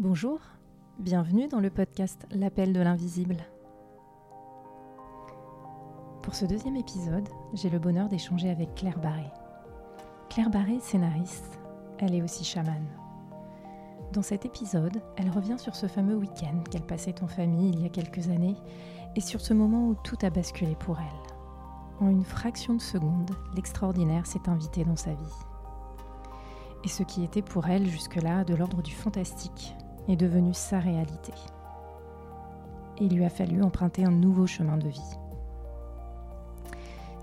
Bonjour, bienvenue dans le podcast L'appel de l'invisible. Pour ce deuxième épisode, j'ai le bonheur d'échanger avec Claire Barré. Claire Barré, scénariste, elle est aussi chamane. Dans cet épisode, elle revient sur ce fameux week-end qu'elle passait en famille il y a quelques années et sur ce moment où tout a basculé pour elle. En une fraction de seconde, l'extraordinaire s'est invité dans sa vie. Et ce qui était pour elle jusque-là de l'ordre du fantastique est devenu sa réalité. Il lui a fallu emprunter un nouveau chemin de vie.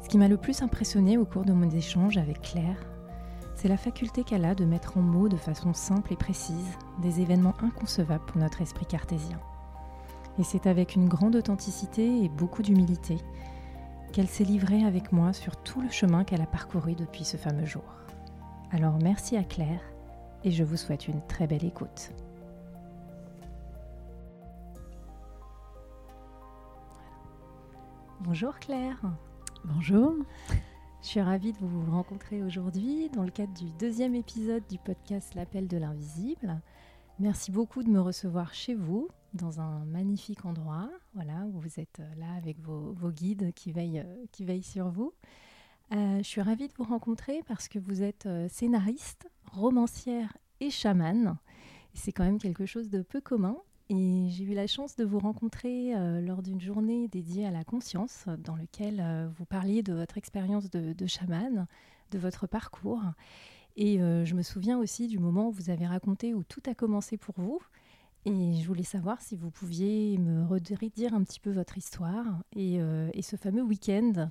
Ce qui m'a le plus impressionné au cours de mon échange avec Claire, c'est la faculté qu'elle a de mettre en mots de façon simple et précise des événements inconcevables pour notre esprit cartésien. Et c'est avec une grande authenticité et beaucoup d'humilité qu'elle s'est livrée avec moi sur tout le chemin qu'elle a parcouru depuis ce fameux jour. Alors merci à Claire et je vous souhaite une très belle écoute. Bonjour Claire. Bonjour. Je suis ravie de vous rencontrer aujourd'hui dans le cadre du deuxième épisode du podcast L'appel de l'invisible. Merci beaucoup de me recevoir chez vous, dans un magnifique endroit, voilà, où vous êtes là avec vos, guides qui veillent, qui veillent sur vous. Euh, je suis ravie de vous rencontrer parce que vous êtes euh, scénariste, romancière et chamane. C'est quand même quelque chose de peu commun. Et j'ai eu la chance de vous rencontrer euh, lors d'une journée dédiée à la conscience, dans laquelle vous parliez de votre expérience de, de chamane, de votre parcours. Et je me souviens aussi du moment où vous avez raconté où tout a commencé pour vous. Et je voulais savoir si vous pouviez me redire un petit peu votre histoire et, et ce fameux week-end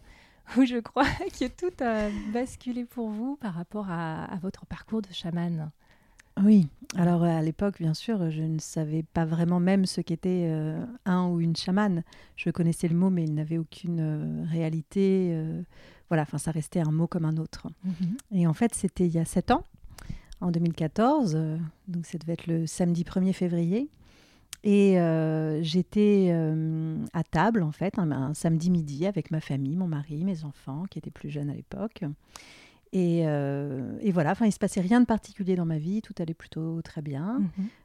où je crois que tout a basculé pour vous par rapport à, votre parcours de chaman. Oui, alors à l'époque, bien sûr, je ne savais pas vraiment même ce qu'était euh, un ou une chamane. Je connaissais le mot, mais il n'avait aucune euh, réalité. Euh, voilà, enfin, ça restait un mot comme un autre. Mhm. Et en fait, c'était il y a sept ans, en 2014, donc ça devait être le samedi 1er février. Et j'étais à table, en fait, un, samedi midi avec ma famille, mon mari, mes enfants, qui étaient plus jeunes à l'époque. Et, euh, et, voilà, enfin, il se passait rien de particulier dans ma vie, tout allait plutôt très bien,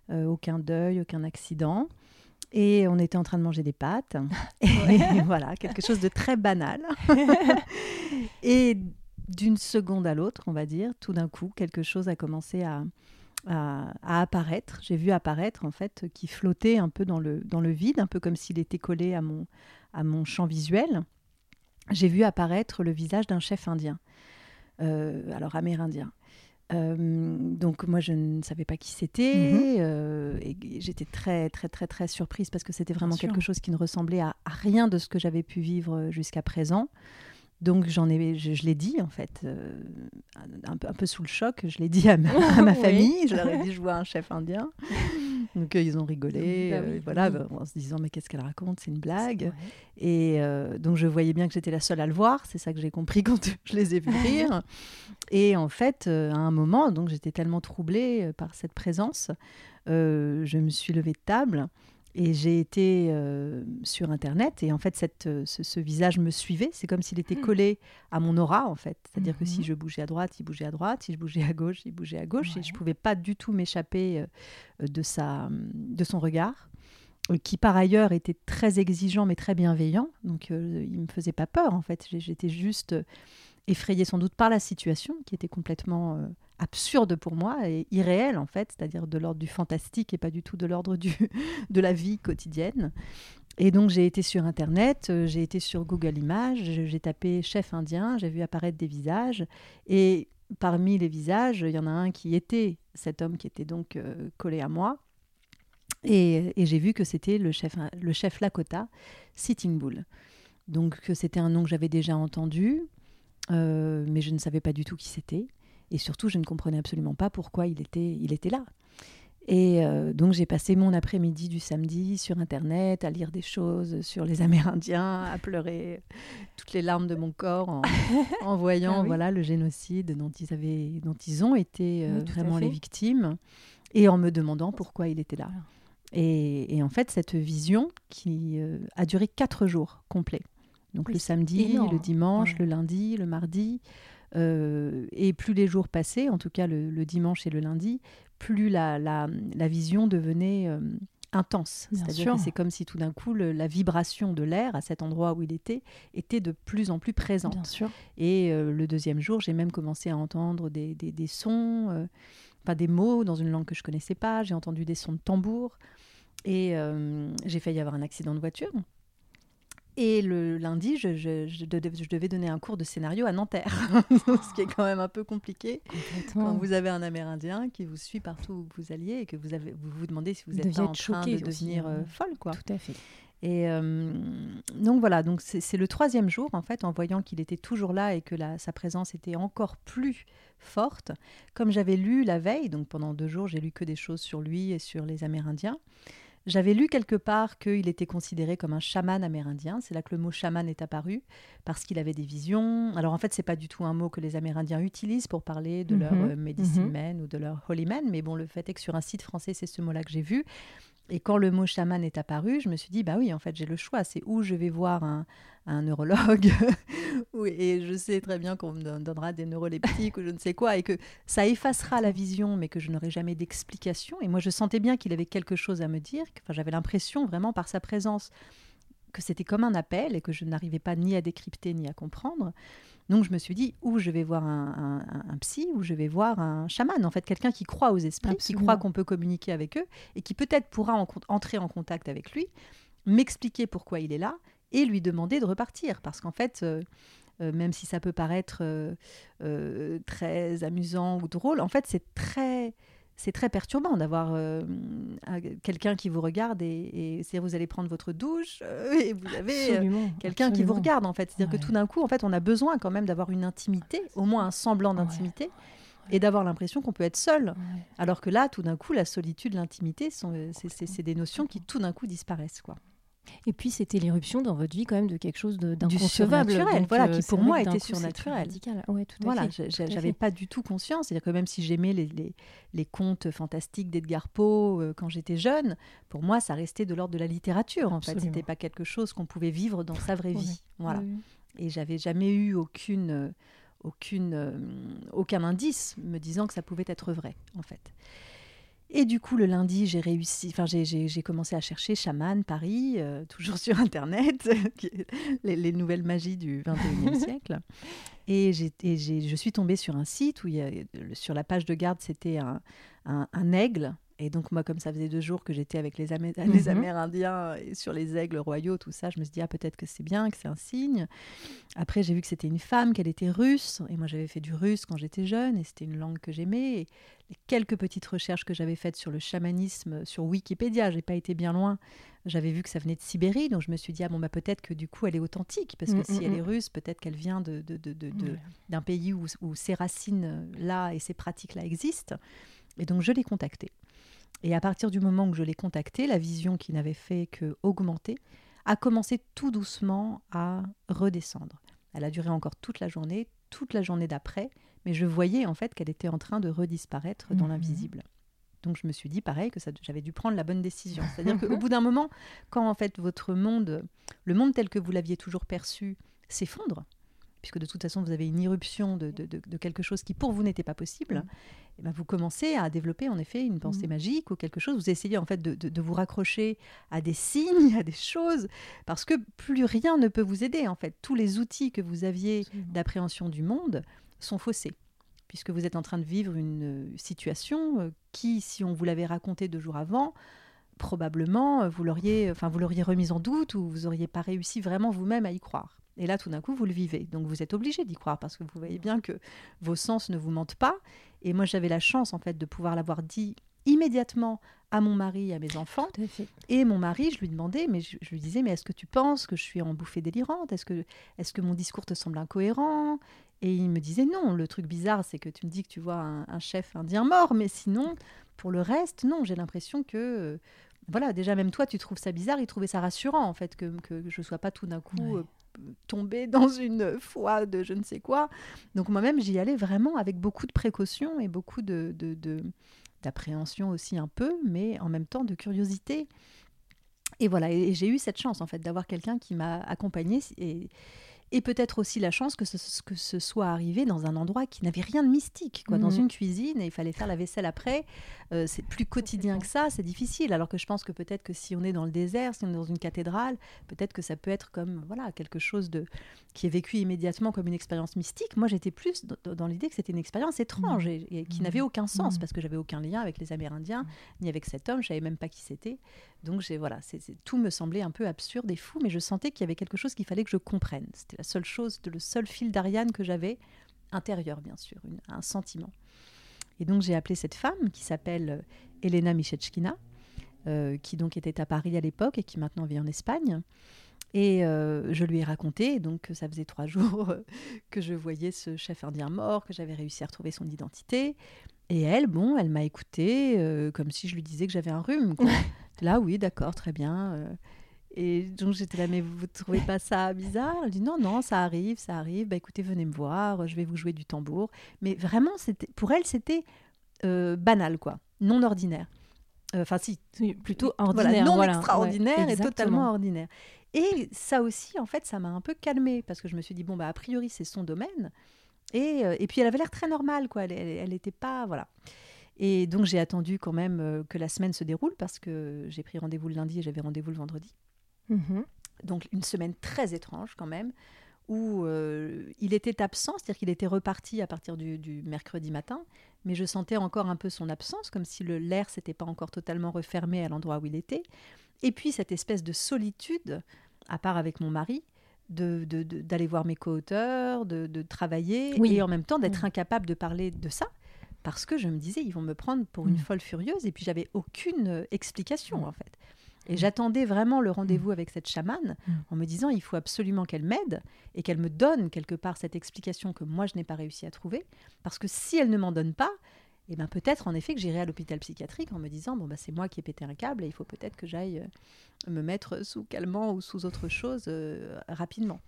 mhm. aucun deuil, aucun accident. Et on était en train de manger des pâtes. et voilà, quelque chose de très banal. et d'une seconde à l'autre, on va dire, tout d'un coup, quelque chose a commencé à, à, apparaître. J'ai vu apparaître en fait qui flottait un peu dans le, dans le vide, un peu comme s'il était collé à mon, à mon champ visuel. J'ai vu apparaître le visage d'un chef indien, euh, alors amérindien. Euh, donc moi je ne savais pas qui c'était mhm. euh, et j'étais très très très très surprise parce que c'était vraiment quelque chose qui ne ressemblait à, rien de ce que j'avais pu vivre jusqu'à présent. Donc j'en ai, je, l'ai dit en fait, euh, un, peu, un, peu, sous le choc, je l'ai dit à ma, famille, je leur ai dit je vois un chef indien. Donc ils ont rigolé, bah euh, voilà, bah, en se disant mais qu'est-ce qu'elle raconte, c'est une blague. Et euh, donc je voyais bien que j'étais la seule à le voir, c'est ça que j'ai compris quand je les ai vus rire. Et en fait, à un moment, donc j'étais tellement troublée par cette présence, je me suis levée de table. Et j'ai été euh, sur Internet et en fait, cette, euh, ce, visage me suivait. C'est comme s'il était hmm. collé à mon aura, en fait. C'est-à-dire que si mhm. je bougeais à droite, il bougeait à droite. Si je bougeais à gauche, il bougeait à gauche. Et je ne pouvais pas du tout m'échapper euh, de, sa, de son regard, qui par ailleurs était très exigeant mais très bienveillant. Donc, il ne me faisait pas peur, en fait. J'étais juste effrayée sans doute par la situation qui était complètement absurde pour moi et irréel en fait, c'est-à-dire de l'ordre du fantastique et pas du tout de l'ordre du de la vie quotidienne. Et donc j'ai été sur Internet, euh, j'ai été sur Google Images, j'ai tapé chef indien, j'ai vu apparaître des visages et parmi les visages, il y en a un qui était cet homme qui était donc euh, collé à moi. Et, j'ai vu que c'était le chef, le chef Lakota, Sitting Bull. Donc c'était un nom que j'avais déjà entendu, euh, mais je ne savais pas du tout qui c'était. Et surtout, je ne comprenais absolument pas pourquoi il était, il était là. Et euh, donc j'ai passé mon après-midi du samedi sur Internet à lire des choses sur les Amérindiens, à pleurer toutes les larmes de mon corps en, voyant ah voilà le génocide dont ils, avaient, dont ils ont été euh, vraiment les victimes et en me demandant pourquoi il était là. Et, en fait, cette vision qui euh, a duré quatre jours complets. Donc le samedi, le dimanche, le lundi, le mardi, euh, et plus les jours passaient, en tout cas le, dimanche et le lundi, plus la, la, la vision devenait euh, intense. C'est-à-dire que c'est comme si tout d'un coup, le- la vibration de l'air à cet endroit où il était était de plus en plus présente. Bien sûr. Et euh, le deuxième jour, j'ai même commencé à entendre des, des- des sons, enfin des mots dans une langue que je connaissais pas. J'ai entendu des sons de tambour. Et j'ai failli avoir un accident de voiture. Et le lundi, je, je- je de- je devais donner un cours de scénario à Nanterre, ce qui est quand même un peu compliqué quand vous avez un Amérindien qui vous suit partout où vous alliez et que vous avez, vous, vous demandez si vous êtes pas en train de devenir hein. euh, folle, quoi. Tout à fait. Et euh, donc voilà, donc c'est c'est le troisième jour en fait, en voyant qu'il était toujours là et que la- sa présence était encore plus forte. Comme j'avais lu la veille, donc pendant deux jours, j'ai lu que des choses sur lui et sur les Amérindiens. J'avais lu quelque part qu'il était considéré comme un chaman amérindien. C'est là que le mot chaman est apparu parce qu'il avait des visions. Alors en fait, c'est pas du tout un mot que les Amérindiens utilisent pour parler de leur Mhm, euh, medicine mhm. man ou de leur holy man. Mais bon, le fait est que sur un site français, c'est ce mot-là que j'ai vu. Et quand le mot chaman est apparu, je me suis dit, bah oui, en fait, j'ai le choix. C'est où je vais voir un, neurologue, et je sais très bien qu'on me don- donnera des neuroleptiques ou je ne sais quoi, et que ça effacera la vision, mais que je n'aurai jamais d'explication. Et moi, je sentais bien qu'il avait quelque chose à me dire. Enfin, j'avais l'impression vraiment par sa présence que c'était comme un appel et que je n'arrivais pas ni à décrypter ni à comprendre. Donc je me suis dit, ou je vais voir un, un- un- un psy, ou je vais voir un chaman, en fait, quelqu'un qui croit aux esprits, qui croit qu'on peut communiquer avec eux, et qui peut-être pourra en entrer en contact avec lui, m'expliquer pourquoi il est là, et lui demander de repartir. Parce qu'en fait, euh, euh, même si ça peut paraître euh, très amusant ou drôle, en fait, c'est très... C'est très perturbant d'avoir euh, un- quelqu'un qui vous regarde et, et c'est vous allez prendre votre douche euh, et vous avez euh, quelqu'un qui vous regarde en fait. C'est-à-dire Ouais. que tout d'un coup, en fait, on a besoin quand même d'avoir une intimité, au moins un semblant Ouais. d'intimité, et d'avoir l'impression qu'on peut être seul. Ouais. Alors que là, tout d'un coup, la solitude, l'intimité, c'est des notions qui tout d'un coup disparaissent. Quoi. Et puis c'était l'éruption dans votre vie quand même de quelque chose d'inconcevable. voilà, euh, qui pour moi était surnaturel. Ouais, tout à Voilà, fait. j'avais fait. pas du tout conscience. C'est-à-dire que même si j'aimais les, les, les contes fantastiques d'Edgar Poe euh, quand j'étais jeune, pour moi, ça restait de l'ordre de la littérature. En fait, Absolument. c'était pas quelque chose qu'on pouvait vivre dans sa vraie vie. Voilà. Oui. Et j'avais jamais eu aucune, euh, aucune, euh, aucun indice me disant que ça pouvait être vrai, en fait. Et du coup, le lundi, j'ai réussi, enfin, j'ai- commencé à chercher chaman Paris, euh, toujours sur Internet, les, les nouvelles magies du 21e siècle. Et, j'ai- et je suis tombée sur un site où il y a, sur la page de garde, c'était un, un- un aigle. Et donc, moi, comme ça faisait deux jours que j'étais avec les, Amé- les Mhm. Amérindiens et sur les aigles royaux, tout ça, je me suis dit, ah, peut-être que c'est bien, que c'est un signe. Après, j'ai vu que c'était une femme, qu'elle était russe. Et moi, j'avais fait du russe quand j'étais jeune, et c'était une langue que j'aimais. Et les quelques petites recherches que j'avais faites sur le chamanisme sur Wikipédia, j'ai pas été bien loin. J'avais vu que ça venait de Sibérie, donc je me suis dit, ah bon, bah, peut-être que du coup, elle est authentique, parce que Mm, si mm, elle mm. est russe, peut-être qu'elle vient de, de, de, de- de- Ouais. d'un pays où, où ces racines-là et ces pratiques-là existent. Et donc, je l'ai contactée. Et à partir du moment où je l'ai contactée, la vision qui n'avait fait que augmenter a commencé tout doucement à redescendre. Elle a duré encore toute la journée, toute la journée d'après, mais je voyais en fait qu'elle était en train de redisparaître dans Mhm. l'invisible. Donc je me suis dit pareil que j'avais dû prendre la bonne décision. C'est-à-dire qu'au bout d'un moment, quand en fait votre monde, le monde tel que vous l'aviez toujours perçu, s'effondre, puisque de toute façon vous avez une irruption de, de- de- de quelque chose qui pour vous n'était pas possible, Mhm. eh ben, vous commencez à développer en effet une pensée Mhm. magique ou quelque chose. Vous essayez en fait de, vous raccrocher à des signes, à des choses, parce que plus rien ne peut vous aider en fait. Tous les outils que vous aviez d'appréhension du monde sont faussés, puisque vous êtes en train de vivre une euh, situation euh, qui, si on vous l'avait racontée deux jours avant, probablement euh, vous l'auriez, enfin vous l'auriez remise en doute ou vous auriez pas réussi vraiment vous-même à y croire. Et là, tout d'un coup, vous le vivez. Donc, vous êtes obligé d'y croire parce que vous voyez bien que vos sens ne vous mentent pas. Et moi, j'avais la chance, en fait, de pouvoir l'avoir dit immédiatement à mon mari, à mes enfants. Tout à fait. Et mon mari, je lui demandais, mais je, je lui disais, mais est-ce que tu penses que je suis en bouffée délirante? Est-ce que, est que mon discours te semble incohérent? Et il me disait, non, le truc bizarre, c'est que tu me dis que tu vois un, un chef indien mort, mais sinon, pour le reste, non, j'ai l'impression que... euh, Voilà, déjà même toi, tu trouves ça bizarre, il trouvait ça rassurant en fait que, que je sois pas tout d'un coup Ouais. euh, tombée dans une foi de je ne sais quoi. Donc moi-même, j'y allais vraiment avec beaucoup de précautions et beaucoup de, d'appréhension aussi un peu, mais en même temps de curiosité. Et voilà, et, et j'ai eu cette chance en fait d'avoir quelqu'un qui m'a accompagnée et, et peut-être aussi la chance que ce, que ce soit arrivé dans un endroit qui n'avait rien de mystique, quoi, dans Mhm. une cuisine et il fallait faire la vaisselle après. Euh, c'est plus quotidien que ça, c'est difficile. Alors que je pense que peut-être que si on est dans le désert, si on est dans une cathédrale, peut-être que ça peut être comme voilà quelque chose de qui est vécu immédiatement comme une expérience mystique. Moi, j'étais plus dans, l'idée que c'était une expérience étrange et, et qui Mhm. n'avait aucun sens Mhm. parce que j'avais aucun lien avec les Amérindiens Mhm. ni avec cet homme. Je savais même pas qui c'était. Donc j'ai voilà, c'est c'est- tout me semblait un peu absurde et fou, mais je sentais qu'il y avait quelque chose qu'il fallait que je comprenne. C'était la seule chose, le seul fil d'Ariane que j'avais intérieur, bien sûr, une- un sentiment. Et donc j'ai appelé cette femme qui s'appelle euh, Elena Michetchkina, euh, qui donc était à Paris à l'époque et qui maintenant vit en Espagne. Et euh, je lui ai raconté, donc que ça faisait trois jours que je voyais ce chef indien mort, que j'avais réussi à retrouver son identité. Et elle, bon, elle m'a écouté euh, comme si je lui disais que j'avais un rhume. quoi. Là, oui, d'accord, très bien. Et donc j'étais là, mais vous ne trouvez pas ça bizarre? Elle dit non, non, ça arrive, ça arrive. Bah écoutez, venez me voir, je vais vous jouer du tambour. Mais vraiment, c'était pour elle, c'était euh, banal, quoi, non ordinaire. Euh, Enfin, si, plutôt voilà, ordinaire. non voilà. extraordinaire Ouais, et totalement ordinaire. Et ça aussi, en fait, ça m'a un peu calmée parce que je me suis dit bon bah a priori c'est son domaine. Et, euh, et puis elle avait l'air très normale, quoi. Elle n'était pas voilà. Et donc j'ai attendu quand même que la semaine se déroule parce que j'ai pris rendez-vous le lundi et j'avais rendez-vous le vendredi. Mhm. Donc une semaine très étrange quand même, où euh, il était absent, c'est-à-dire qu'il était reparti à partir du, du mercredi matin, mais je sentais encore un peu son absence, comme si le l'air s'était pas encore totalement refermé à l'endroit où il était. Et puis cette espèce de solitude, à part avec mon mari, de- de- de- d'aller voir mes co-auteurs, de, de travailler, Oui. et en même temps d'être Mm. incapable de parler de ça. Parce que je me disais, ils vont me prendre pour une Mm. folle furieuse, et puis j'avais aucune euh, explication Mm. en fait. Et Mm. j'attendais vraiment le rendez-vous avec cette chamane Mm. en me disant il faut absolument qu'elle m'aide et qu'elle me donne quelque part cette explication que moi je n'ai pas réussi à trouver. Parce que si elle ne m'en donne pas, eh ben peut-être en effet que j'irai à l'hôpital psychiatrique en me disant bon bah c'est moi qui ai pété un câble et il faut peut-être que j'aille euh, me mettre sous calmant ou sous autre chose euh, rapidement.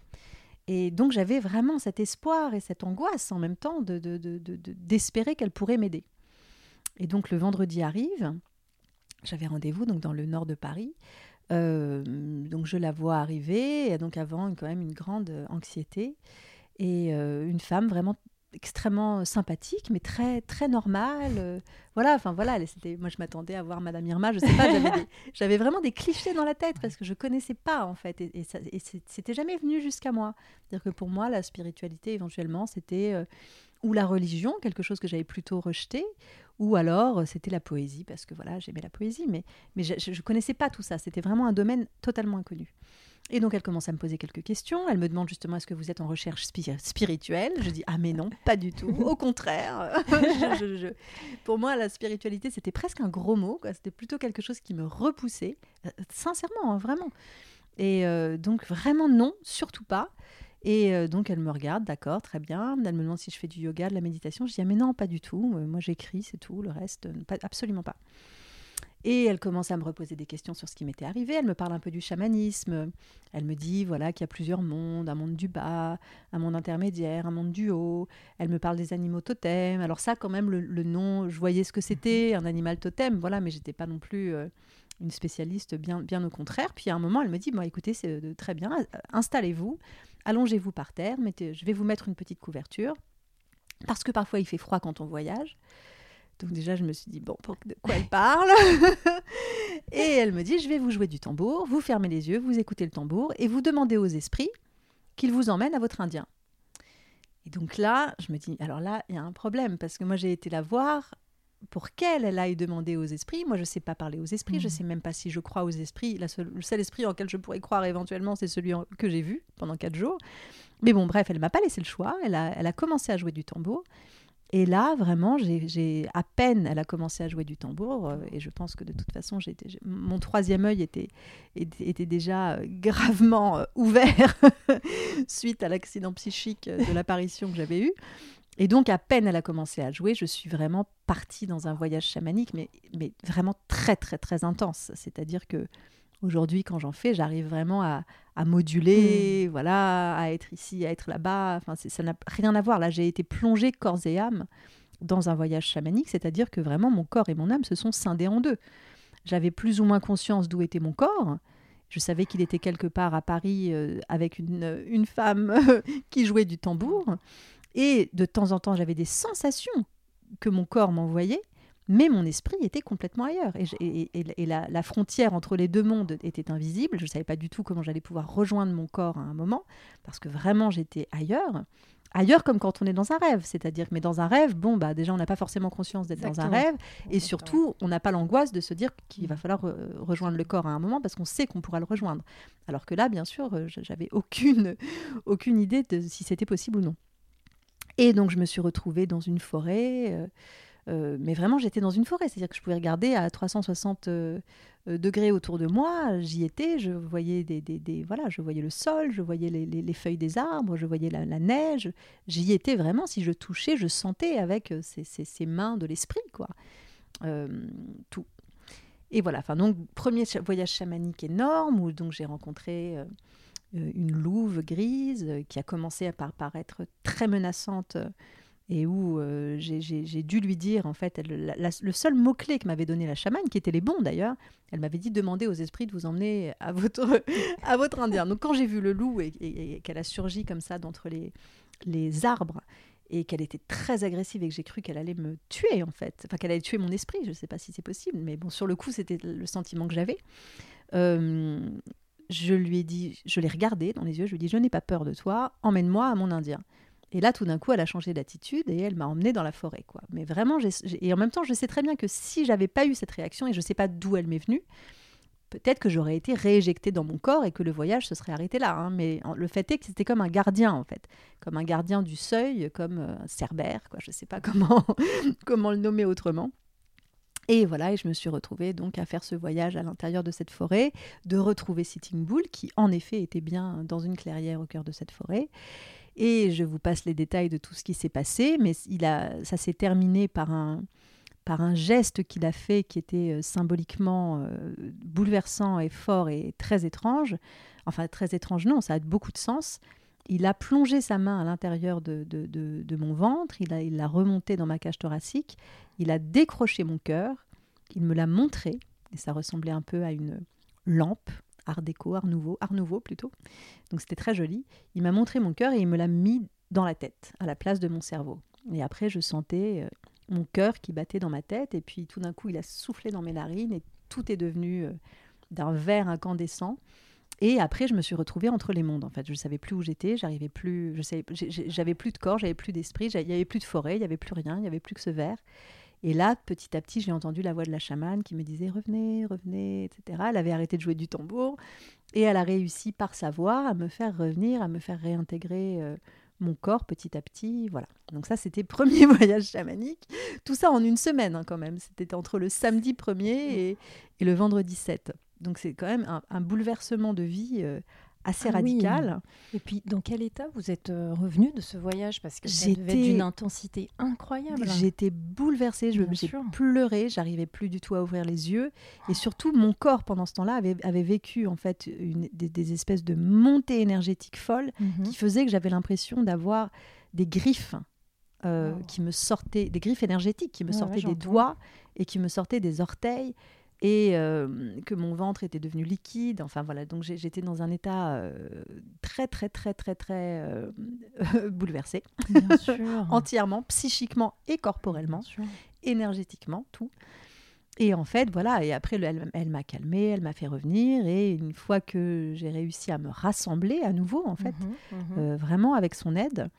Et donc j'avais vraiment cet espoir et cette angoisse en même temps de, de- de- d'espérer qu'elle pourrait m'aider. Et donc le vendredi arrive, j'avais rendez-vous donc dans le nord de Paris. Euh, donc je la vois arriver, et donc avant quand même une grande euh, anxiété et euh, une femme vraiment extrêmement sympathique mais très très normale euh, voilà enfin voilà c'était moi je m'attendais à voir Madame Irma je sais pas j'avais vraiment des clichés dans la tête parce que je connaissais pas en fait et, et c'était jamais venu jusqu'à moi c'est-à-dire que pour moi la spiritualité éventuellement c'était ou la religion quelque chose que j'avais plutôt rejeté ou alors c'était la poésie parce que voilà j'aimais la poésie mais mais je, je connaissais pas tout ça c'était vraiment un domaine totalement inconnu et donc elle commence à me poser quelques questions. Elle me demande justement est-ce que vous êtes en recherche spi- spirituelle? Je dis ah mais non, pas du tout. Au contraire, pour moi la spiritualité c'était presque un gros mot. C'était plutôt quelque chose qui me repoussait, Euh, sincèrement, hein, vraiment. Et euh, donc vraiment non, surtout pas. Et euh, donc elle me regarde, d'accord, très bien. Elle me demande si je fais du yoga, de la méditation. Je dis ah mais non, pas du tout. Euh, Moi j'écris, c'est tout. Le reste, euh, pas- absolument pas. Et elle commence à me reposer des questions sur ce qui m'était arrivé. Elle me parle un peu du chamanisme. Elle me dit voilà qu'il y a plusieurs mondes, un monde du bas, un monde intermédiaire, un monde du haut. Elle me parle des animaux totems. Alors ça, quand même, le, nom, je voyais ce que c'était, un animal totem, voilà, mais j'étais pas non plus une spécialiste, bien, bien au contraire. Puis à un moment, elle me dit bon, écoutez, c'est très bien, installez-vous, allongez-vous par terre, mettez, je vais vous mettre une petite couverture, parce que parfois il fait froid quand on voyage. Donc déjà, je me suis dit, bon, de quoi elle parle Et elle me dit, je vais vous jouer du tambour, vous fermez les yeux, vous écoutez le tambour, et vous demandez aux esprits qu'ils vous emmènent à votre Indien. Et donc là, je me dis, alors là, il y a un problème, parce que moi, j'ai été la voir pour qu'elle, elle aille demander aux esprits. Moi, je ne sais pas parler aux esprits, je ne Mhm. sais même pas si je crois aux esprits. La seule- le seul esprit en lequel je pourrais croire éventuellement, c'est celui en- que j'ai vu pendant quatre jours. Mais bon, bref, elle m'a pas laissé le choix. Elle a, elle a commencé à jouer du tambour. Et là, vraiment, j'ai à peine elle a commencé à jouer du tambour, euh, et je pense que de toute façon, j'étais- j'ai- mon troisième œil était, était, était déjà euh, gravement euh, ouvert suite à l'accident psychique de l'apparition que j'avais eu. Et donc, à peine elle a commencé à jouer, je suis vraiment partie dans un voyage chamanique, mais, mais vraiment très, très, très intense. C'est-à-dire que aujourd'hui, quand j'en fais, j'arrive vraiment à, à moduler, voilà, à être ici, à être là-bas. Enfin, ça n'a rien à voir. Là, j'ai été plongée corps et âme dans un voyage chamanique, c'est-à-dire que vraiment mon corps et mon âme se sont scindés en deux. J'avais plus ou moins conscience d'où était mon corps, Je savais qu'il était quelque part à Paris euh, avec une, une femme qui jouait du tambour. Et de temps en temps, j'avais des sensations que mon corps m'envoyait, mais mon esprit était complètement ailleurs. Et, je- et- et- et la, la frontière entre les deux mondes était invisible. Je ne savais pas du tout comment j'allais pouvoir rejoindre mon corps à un moment, parce que vraiment j'étais ailleurs. Ailleurs comme quand on est dans un rêve, c'est-à-dire mais dans un rêve, bon bah déjà on n'a pas forcément conscience d'être dans un rêve, et surtout on n'a pas l'angoisse de se dire qu'il va falloir euh, rejoindre le corps à un moment parce qu'on sait qu'on pourra le rejoindre. Alors que là, bien sûr, euh, j'avais aucune aucune idée de si c'était possible ou non. Et donc je me suis retrouvée dans une forêt. euh, euh, mais vraiment, j'étais dans une forêt, c'est-à-dire que je pouvais regarder à 360 euh, degrés autour de moi. J'y étais, je voyais des, des- voilà, je voyais le sol, je voyais les, les- les feuilles des arbres, je voyais la, la neige. J'y étais vraiment. Si je touchais, je sentais avec ces, ces- mains de l'esprit, quoi, tout. Et voilà. Enfin, donc premier voyage chamanique énorme où donc j'ai rencontré une louve grise euh, qui a commencé à par- paraître très menaçante. euh, et où euh, j'ai- dû lui dire, en fait, le seul mot-clé que m'avait donné la chamane, qui était les bons d'ailleurs, elle m'avait dit demandez aux esprits de vous emmener à votre, à votre indien. Donc quand j'ai vu le loup et, qu'elle a surgi comme ça d'entre les, les arbres, et qu'elle était très agressive et que j'ai cru qu'elle allait me tuer en fait, enfin qu'elle allait tuer mon esprit, je ne sais pas si c'est possible, mais bon, sur le coup, c'était le sentiment que j'avais. Euh, je lui ai dit, je l'ai regardé dans les yeux, je lui ai dit, je n'ai pas peur de toi, emmène-moi à mon Indien. Et là, tout d'un coup, elle a changé d'attitude et elle m'a emmenée dans la forêt, quoi. Mais vraiment, et en même temps, je sais très bien que si j'avais pas eu cette réaction et je sais pas d'où elle m'est venue, peut-être que j'aurais été rééjectée dans mon corps et que le voyage se serait arrêté là. hein. Mais le fait est que c'était comme un gardien, en fait, comme un gardien du seuil, comme euh, un cerbère, quoi. Je sais pas comment comment le nommer autrement. Et voilà, et je me suis retrouvée donc à faire ce voyage à l'intérieur de cette forêt, de retrouver Sitting Bull, qui en effet était bien dans une clairière au cœur de cette forêt. Et je vous passe les détails de tout ce qui s'est passé, mais il a, ça s'est terminé par un, par un geste qu'il a fait qui était euh, symboliquement euh, bouleversant et fort et très étrange. Enfin, très étrange, non, ça a beaucoup de sens. Il a plongé sa main à l'intérieur de, de, mon ventre, il l'a il remonté dans ma cage thoracique, il a décroché mon cœur, il me l'a montré, et ça ressemblait un peu à une lampe, art déco, art nouveau, art nouveau plutôt. Donc c'était très joli. Il m'a montré mon cœur et il me l'a mis dans la tête, à la place de mon cerveau. Et après, je sentais euh, mon cœur qui battait dans ma tête, et puis tout d'un coup, il a soufflé dans mes narines, et tout est devenu euh, d'un vert incandescent. Et après, je me suis retrouvée entre les mondes. En fait, je ne savais plus où j'étais, j'arrivais plus, je j'avais plus de corps, j'avais plus d'esprit, il y avait plus de forêt, il y avait plus rien, il y avait plus que ce verre. Et là, petit à petit, j'ai entendu la voix de la chamane qui me disait revenez, revenez, etc. Elle avait arrêté de jouer du tambour et elle a réussi par sa voix à me faire revenir, à me faire réintégrer euh, mon corps petit à petit. Voilà. Donc ça, c'était premier voyage chamanique. Tout ça en une semaine hein, quand même. C'était entre le samedi 1er et, le vendredi 7. Donc c'est quand même un, un bouleversement de vie euh, assez Ah oui. radical. Et puis, dans quel état vous êtes euh, revenu de ce voyage? Parce que ça devait être d'une intensité incroyable. J'étais bouleversée, je- j'ai pleuré, j'arrivais plus du tout à ouvrir les yeux. Et surtout, mon corps, pendant ce temps-là, avait, avait vécu en fait une- des, des espèces de montées énergétiques folles Mhm. qui faisaient que j'avais l'impression d'avoir des griffes euh, qui me sortaient, des griffes énergétiques qui me Ouais, ouais, sortaient des doigts et qui me sortaient des orteils. Et euh, que mon ventre était devenu liquide. Enfin voilà, donc j'étais dans un état euh, très, très, très, très, très euh, bouleversé, Bien sûr. entièrement, psychiquement et corporellement énergétiquement, tout. Et en fait, voilà, et après, le- elle, elle m'a calmée, elle m'a fait revenir, et une fois que j'ai réussi à me rassembler à nouveau, en fait, mhm. euh, vraiment avec son aide,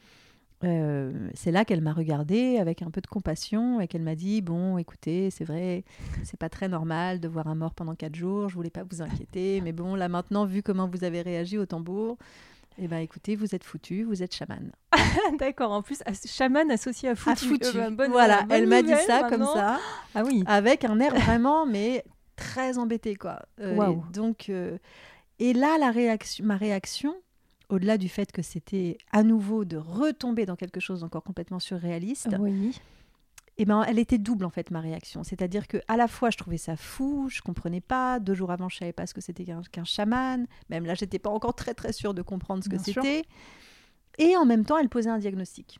euh, c'est là qu'elle m'a regardée avec un peu de compassion et qu'elle m'a dit bon écoutez c'est vrai c'est pas très normal de voir un mort pendant quatre jours je voulais pas vous inquiéter mais bon là maintenant vu comment vous avez réagi au tambour eh ben écoutez vous êtes foutu vous êtes chaman D'accord, en plus, as- chaman associé à foutu. à foutu Euh, bah, bonne- voilà bonne elle m'a dit ça comme ça Ah oui. avec un air vraiment mais très embêté quoi Euh, Waouh. et donc euh, et là la réaction ma réaction au-delà du fait que c'était à nouveau de retomber dans quelque chose d'encore complètement surréaliste Oui. et ben elle était double en fait ma réaction c'est-à-dire que à la fois je trouvais ça fou je comprenais pas deux jours avant je savais pas ce que c'était qu'un chaman même là j'étais pas encore très très sûre de comprendre ce que Bien c'était et en même temps elle posait un diagnostic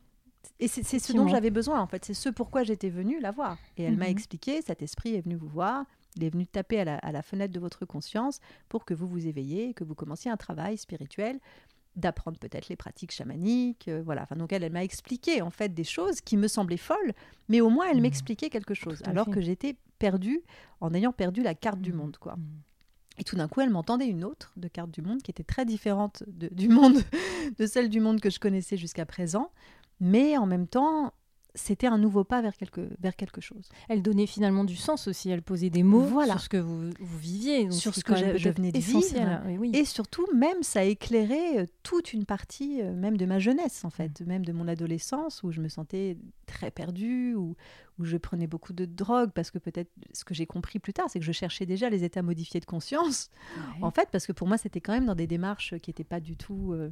Et c'est ce dont j'avais besoin, en fait. C'est ce pourquoi j'étais venue la voir. Et elle m'a mhm. expliqué, cet esprit est venu vous voir, il est venu taper à la, fenêtre de votre conscience pour que vous vous éveillez, que vous commenciez un travail spirituel, d'apprendre peut-être les pratiques chamaniques. Euh, voilà. Enfin, donc elle, elle m'a expliqué en fait des choses qui me semblaient folles, mais au moins elle mhm. m'expliquait quelque chose, alors que j'étais perdue en ayant perdu la carte du mhm. monde, quoi. Et tout d'un coup, elle m'entendait une autre de carte du monde qui était très différente du monde, de celle du monde que je connaissais jusqu'à présent, mais en même temps, c'était un nouveau pas vers quelque, vers quelque chose. Elle donnait finalement du sens aussi, elle posait des mots sur ce que vous, vous viviez, sur ce que je, venais de vivre. Et surtout, même, ça a éclairé euh, toute une partie, euh, même de ma jeunesse, en fait, même de mon adolescence, où je me sentais très perdue, où, où je prenais beaucoup de drogue, parce que peut-être ce que j'ai compris plus tard, c'est que je cherchais déjà les états modifiés de conscience, en fait, parce que pour moi, c'était quand même dans des démarches qui n'étaient pas du tout... Euh,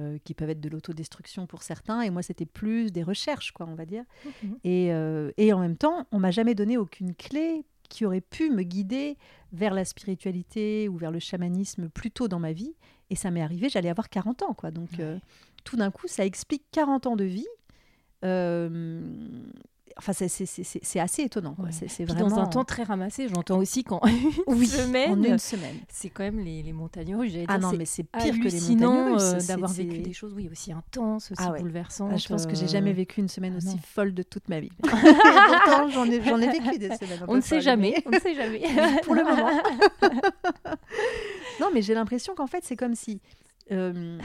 euh, qui peuvent être de l'autodestruction pour certains. Et moi, c'était plus des recherches, quoi, on va dire. Et, euh, et, en même temps, on m'a jamais donné aucune clé qui aurait pu me guider vers la spiritualité ou vers le chamanisme plus tôt dans ma vie. Et ça m'est arrivé, j'allais avoir 40 ans, quoi. Donc, euh, tout d'un coup, ça explique 40 ans de vie. Enfin, c'est assez étonnant. C'est vraiment dans un temps très ramassé. J'entends aussi qu'en une semaine, en une semaine, c'est quand même les, les montagnes russes. Ah non, mais c'est pire que les montagnes russes. Euh, d'avoir vécu des choses, oui, aussi intenses, aussi ah bouleversantes. Ah, je pense que j'ai jamais euh, vécu une semaine ah aussi folle de toute ma vie. Pourtant, j'en ai, ai, vécu des semaines. On ne sait jamais. On ne sait jamais. Pour le moment. non, mais j'ai l'impression qu'en fait, c'est comme si, euh,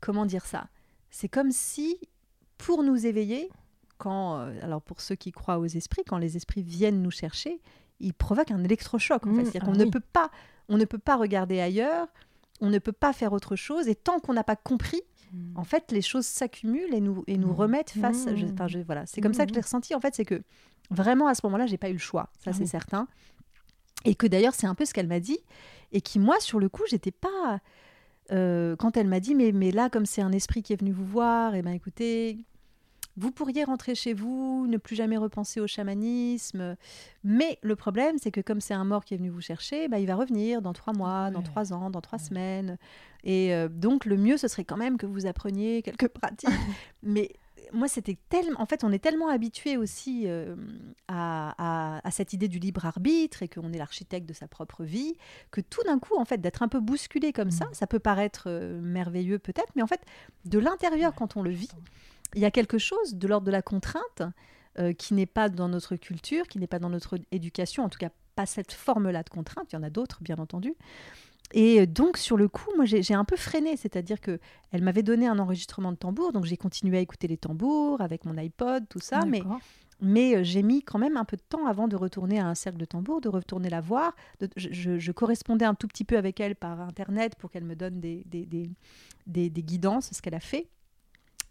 comment dire ça? C'est comme si, pour nous éveiller, quand, euh, alors pour ceux qui croient aux esprits, quand les esprits viennent nous chercher, ils provoquent un électrochoc. En fait. C'est-à-dire qu'on ah ne peut pas, on ne peut pas regarder ailleurs, on ne peut pas faire autre chose. Et tant qu'on n'a pas compris, mmh. en fait, les choses s'accumulent et nous, et nous mmh. remettent face. Je, voilà, c'est comme ça que je l'ai ressenti. En fait, c'est que vraiment à ce moment-là, j'ai pas eu le choix. Ça, ah c'est certain. Et que d'ailleurs, c'est un peu ce qu'elle m'a dit. Et qui, moi, sur le coup, j'étais pas. Euh, quand elle m'a dit, mais, mais là, comme c'est un esprit qui est venu vous voir, et eh ben écoutez, vous pourriez rentrer chez vous, ne plus jamais repenser au chamanisme. Mais le problème, c'est que comme c'est un mort qui est venu vous chercher, bah, il va revenir dans trois mois, dans trois ans, dans trois semaines. Et euh, donc, le mieux, ce serait quand même que vous appreniez quelques pratiques. Mais moi, c'était tellement. En fait, on est tellement habitué aussi euh, à, cette idée du libre arbitre et qu'on est l'architecte de sa propre vie que tout d'un coup, en fait, d'être un peu bousculé comme ça, mmh. ça peut paraître euh, merveilleux peut-être, mais en fait, de l'intérieur, quand on le vit, il y a quelque chose de l'ordre de la contrainte euh, qui n'est pas dans notre culture, qui n'est pas dans notre éducation, en tout cas pas cette forme-là de contrainte. Il y en a d'autres, bien entendu. Et donc, sur le coup, moi, j'ai un peu freiné, c'est-à-dire que elle m'avait donné un enregistrement de tambour, donc j'ai continué à écouter les tambours avec mon iPod, tout ça, mais, mais euh, j'ai mis quand même un peu de temps avant de retourner à un cercle de tambour, de retourner la voir. je, correspondais un tout petit peu avec elle par Internet pour qu'elle me donne des, des, des, des guidances, ce qu'elle a fait.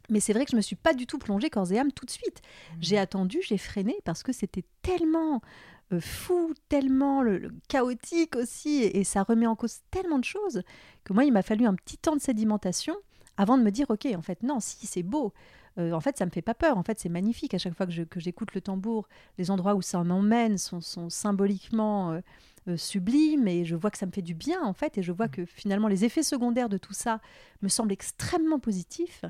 Mais c'est vrai que je me suis pas du tout plongée corps et âme tout de suite. Mmh. J'ai attendu, j'ai freiné parce que c'était tellement euh, fou, tellement le, chaotique aussi, et, ça remet en cause tellement de choses que moi, il m'a fallu un petit temps de sédimentation avant de me dire, ok, en fait, non, si, c'est beau. Euh, en fait, ça me fait pas peur. En fait, c'est magnifique. À chaque fois que, j'écoute le tambour, les endroits où ça m'emmène sont, sont, symboliquement euh, sublimes et je vois que ça me fait du bien, en fait. Et je vois mmh. que finalement, les effets secondaires de tout ça me semblent extrêmement positifs.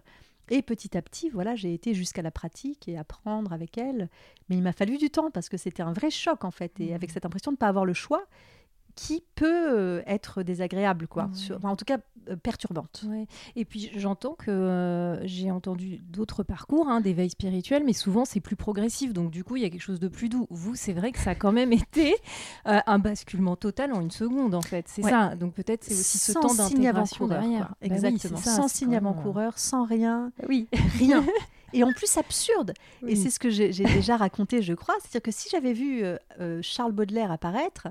Et petit à petit, voilà, j'ai été jusqu'à la pratique et apprendre avec elle. Mais il m'a fallu du temps parce que c'était un vrai choc en fait, et avec mmh. cette impression de ne pas avoir le choix qui peut euh, être désagréable, quoi. en tout cas, euh, perturbante. Et puis, j'entends que euh, j'ai entendu d'autres parcours hein, d'éveil spirituel, mais souvent, c'est plus progressif. Donc, du coup, il y a quelque chose de plus doux. Vous, c'est vrai que ça a quand même été un basculement total en une seconde, en fait. C'est ça. Donc, peut-être c'est aussi ce temps d'intégration derrière. Bah Exactement. sans signe avant-coureur, sans rien. Oui. Rien. et en plus absurde. Et c'est ce que j'ai déjà raconté, je crois. C'est-à-dire que si j'avais vu Charles Baudelaire apparaître,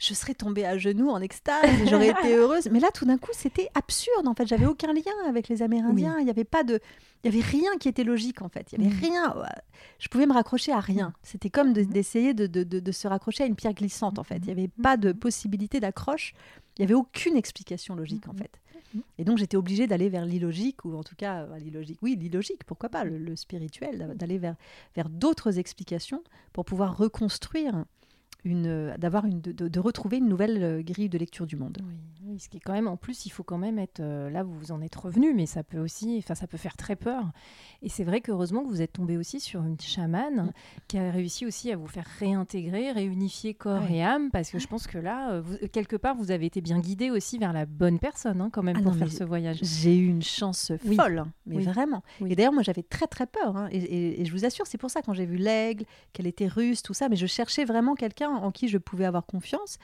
je serais tombée à genoux en extase, j'aurais été heureuse. Mais là, tout d'un coup, c'était absurde. En fait, j'avais aucun lien avec les Amérindiens. Il n'y avait pas de, il y avait rien qui était logique en fait. Il y avait mm. rien. Je pouvais me raccrocher à rien. Mm. C'était comme mm. d'essayer de, de, de, se raccrocher à une pierre glissante en fait. Il n'y avait pas de possibilité d'accroche. Il n'y avait aucune explication logique en fait. Et donc j'étais obligée d'aller vers l'illogique, ou en tout cas, l'illogique, oui, l'illogique, pourquoi pas, le, le spirituel, d'aller vers, vers d'autres explications pour pouvoir reconstruire une, d'avoir une, de, retrouver une nouvelle euh, grille de lecture du monde. Oui, Oui, ce qui est quand même, en plus, il faut quand même être. Euh, là, vous vous en êtes revenu, mais ça peut aussi. Enfin, ça peut faire très peur. Et c'est vrai qu'heureusement que vous êtes tombé aussi sur une chamane mm. qui a réussi aussi à vous faire réintégrer, réunifier corps et âme, parce que je pense que là, euh, quelque part, vous avez été bien guidé aussi vers la bonne personne, hein, quand même, ah pour faire ce voyage. J'ai eu une chance folle, hein, mais vraiment. Et d'ailleurs, moi, j'avais très, très peur. Hein, et, et, je vous assure, c'est pour ça, quand j'ai vu l'aigle, qu'elle était russe, tout ça, mais je cherchais vraiment quelqu'un en qui je pouvais avoir confiance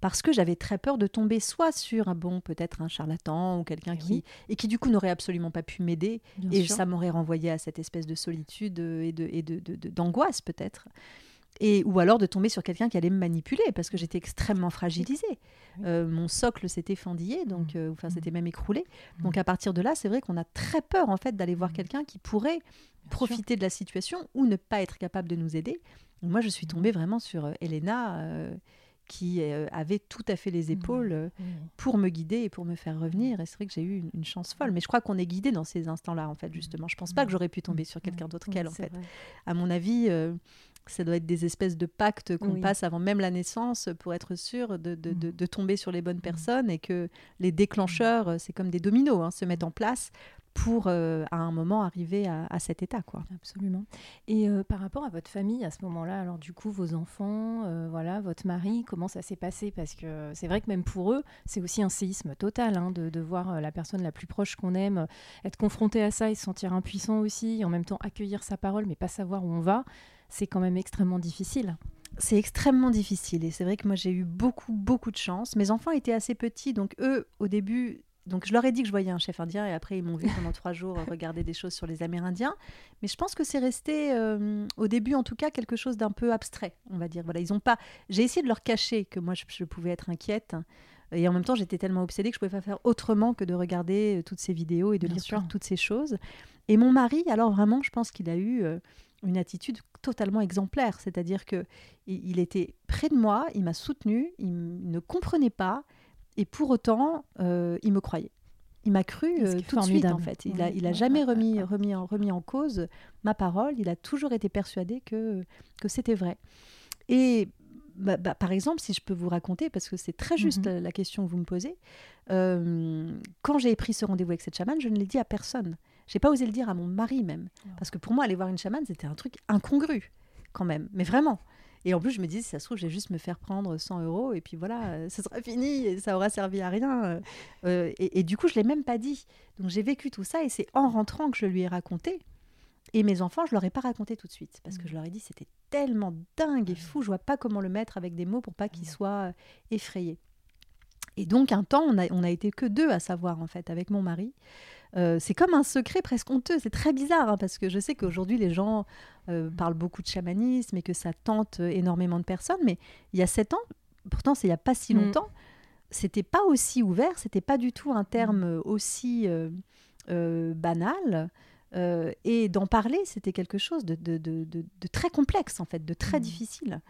parce que j'avais très peur de tomber soit sur un bon, peut-être un charlatan ou quelqu'un eh qui et qui du coup n'aurait absolument pas pu m'aider et ça m'aurait renvoyé à cette espèce de solitude et de et de, d'angoisse peut-être. Et, ou alors de tomber sur quelqu'un qui allait me manipuler parce que j'étais extrêmement fragilisée. Euh, mon socle s'était fendillé, donc, mmh. euh, enfin, c'était mmh. même écroulé. Mmh. Donc à partir de là, c'est vrai qu'on a très peur en fait d'aller voir quelqu'un qui pourrait profiter de la situation ou ne pas être capable de nous aider. moi, je suis tombée vraiment sur euh, Elena qui euh, avait tout à fait les mmh. épaules euh, mmh. pour me guider et pour me faire revenir. Et c'est vrai que j'ai eu une, chance folle. Mais je crois qu'on est guidé dans ces instants-là, en fait, justement. Je pense pas que j'aurais pu tomber sur quelqu'un d'autre qu'elle, en fait. À mon avis, euh, ça doit être des espèces de pactes qu'on passe avant même la naissance pour être sûr de, de, de, mmh. tomber sur les bonnes personnes et que les déclencheurs, c'est comme des dominos, hein, se mettent en place pour euh, à un moment arriver à, cet état quoi. Absolument. Et euh, par rapport à votre famille à ce moment-là, alors du coup vos enfants, euh, voilà, votre mari, comment ça s'est passé? Parce que c'est vrai que même pour eux, c'est aussi un séisme total hein, de, de, voir la personne la plus proche qu'on aime être confronté à ça et se sentir impuissant aussi, et en même temps accueillir sa parole mais pas savoir où on va, c'est quand même extrêmement difficile. C'est extrêmement difficile et c'est vrai que moi j'ai eu beaucoup beaucoup de chance. Mes enfants étaient assez petits donc eux au début donc je leur ai dit que je voyais un chef indien et après ils m'ont vu pendant trois jours regarder des choses sur les Amérindiens. Mais je pense que c'est resté euh, au début en tout cas quelque chose d'un peu abstrait, on va dire. Voilà, ils ont pas. J'ai essayé de leur cacher que moi je, pouvais être inquiète. Et en même temps, j'étais tellement obsédée que je pouvais pas faire autrement que de regarder euh, toutes ces vidéos et de lire toutes ces choses. Et mon mari, alors vraiment, je pense qu'il a eu euh, une attitude totalement exemplaire, c'est-à-dire que il, était près de moi, il m'a soutenue, il ne comprenait pas, et pour autant, euh, il me croyait. Il m'a cru euh, tout de suite, en fait. Il n'a il a jamais remis, remis, en, remis en cause ma parole. Il a toujours été persuadé que, que c'était vrai. Et bah, bah, par exemple, si je peux vous raconter, parce que c'est très juste mhm. la, question que vous me posez, euh, quand j'ai pris ce rendez-vous avec cette chamane, je ne l'ai dit à personne. J'ai pas osé le dire à mon mari même. Parce que pour moi, aller voir une chamane, c'était un truc incongru, quand même. Mais vraiment. Et en plus, je me dis, si ça se trouve, je vais juste me faire prendre 100 euros et puis voilà, euh, ce sera fini et ça aura servi à rien. Euh, euh, et, du coup, je ne l'ai même pas dit. Donc j'ai vécu tout ça et c'est en rentrant que je lui ai raconté. Et mes enfants, je leur ai pas raconté tout de suite parce que je leur ai dit c'était tellement dingue et fou, je vois pas comment le mettre avec des mots pour pas qu'ils soient effrayés. Et donc un temps, on a, on a été que deux à savoir en fait avec mon mari. Euh, c'est comme un secret presque honteux. C'est très bizarre hein, parce que je sais qu'aujourd'hui les gens euh, parlent beaucoup de chamanisme et que ça tente énormément de personnes. Mais il y a sept ans, pourtant c'est il n'y a pas si mm. longtemps, c'était pas aussi ouvert, c'était pas du tout un terme mm. aussi euh, banal. et d'en parler, c'était quelque chose de, très complexe, en fait, de très mm. difficile.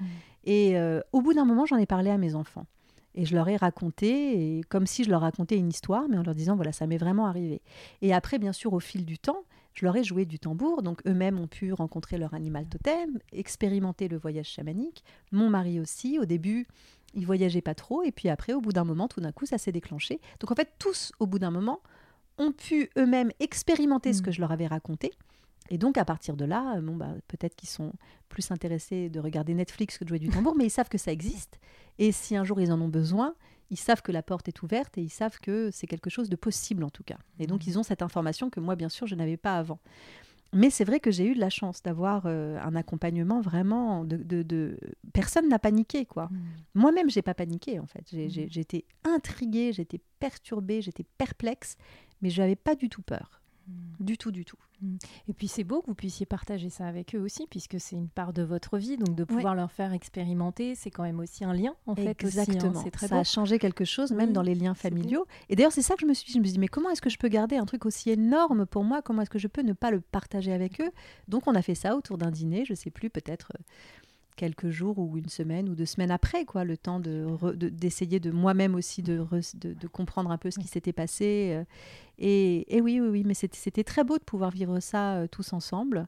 Et au bout d'un moment, j'en ai parlé à mes enfants. Et je leur ai raconté, et comme si je leur racontais une histoire, mais en leur disant, voilà, ça m'est vraiment arrivé. Et après, bien sûr, au fil du temps, je leur ai joué du tambour, donc eux-mêmes ont pu rencontrer leur animal totem, expérimenter le voyage chamanique. Mon mari aussi, au début, il voyageait pas trop, et puis après, au bout d'un moment, tout d'un coup, ça s'est déclenché. Donc en fait, tous, au bout d'un moment, ont pu eux-mêmes expérimenter ce mmh. que je leur avais raconté. Et donc, à partir de là, bon, bah, peut-être qu'ils sont plus intéressés de regarder Netflix que de jouer du tambour, mais ils savent que ça existe. Et si un jour ils en ont besoin, ils savent que la porte est ouverte et ils savent que c'est quelque chose de possible en tout cas. Et donc, ils ont cette information que moi, bien sûr, je n'avais pas avant. Mais c'est vrai que j'ai eu de la chance d'avoir euh, un accompagnement vraiment de, de, personne n'a paniqué quoi. Mmh. Moi-même j'ai pas paniqué en fait. J'ai mmh. été intriguée, j'étais perturbée, j'étais perplexe, mais je n'avais pas du tout peur. Mm. Du tout, du tout. Mm. Et puis c'est beau que vous puissiez partager ça avec eux aussi, puisque c'est une part de votre vie, donc de pouvoir leur faire expérimenter, c'est quand même aussi un lien en fait. Hein. Exactement. c'est très ça a changé quelque chose, même dans les liens familiaux. Et d'ailleurs, c'est ça que je me suis dit. Je me suis dit, mais comment est-ce que je peux garder un truc aussi énorme pour moi? Comment est-ce que je peux ne pas le partager avec eux? Donc on a fait ça autour d'un dîner, je sais plus, peut-être euh, quelques jours ou une semaine ou deux semaines après, quoi, le temps de, d'essayer de, moi-même aussi de, de, comprendre un peu ce qui s'était passé. Euh. Et, et, oui, oui, oui, mais c'était, très beau de pouvoir vivre ça euh, tous ensemble.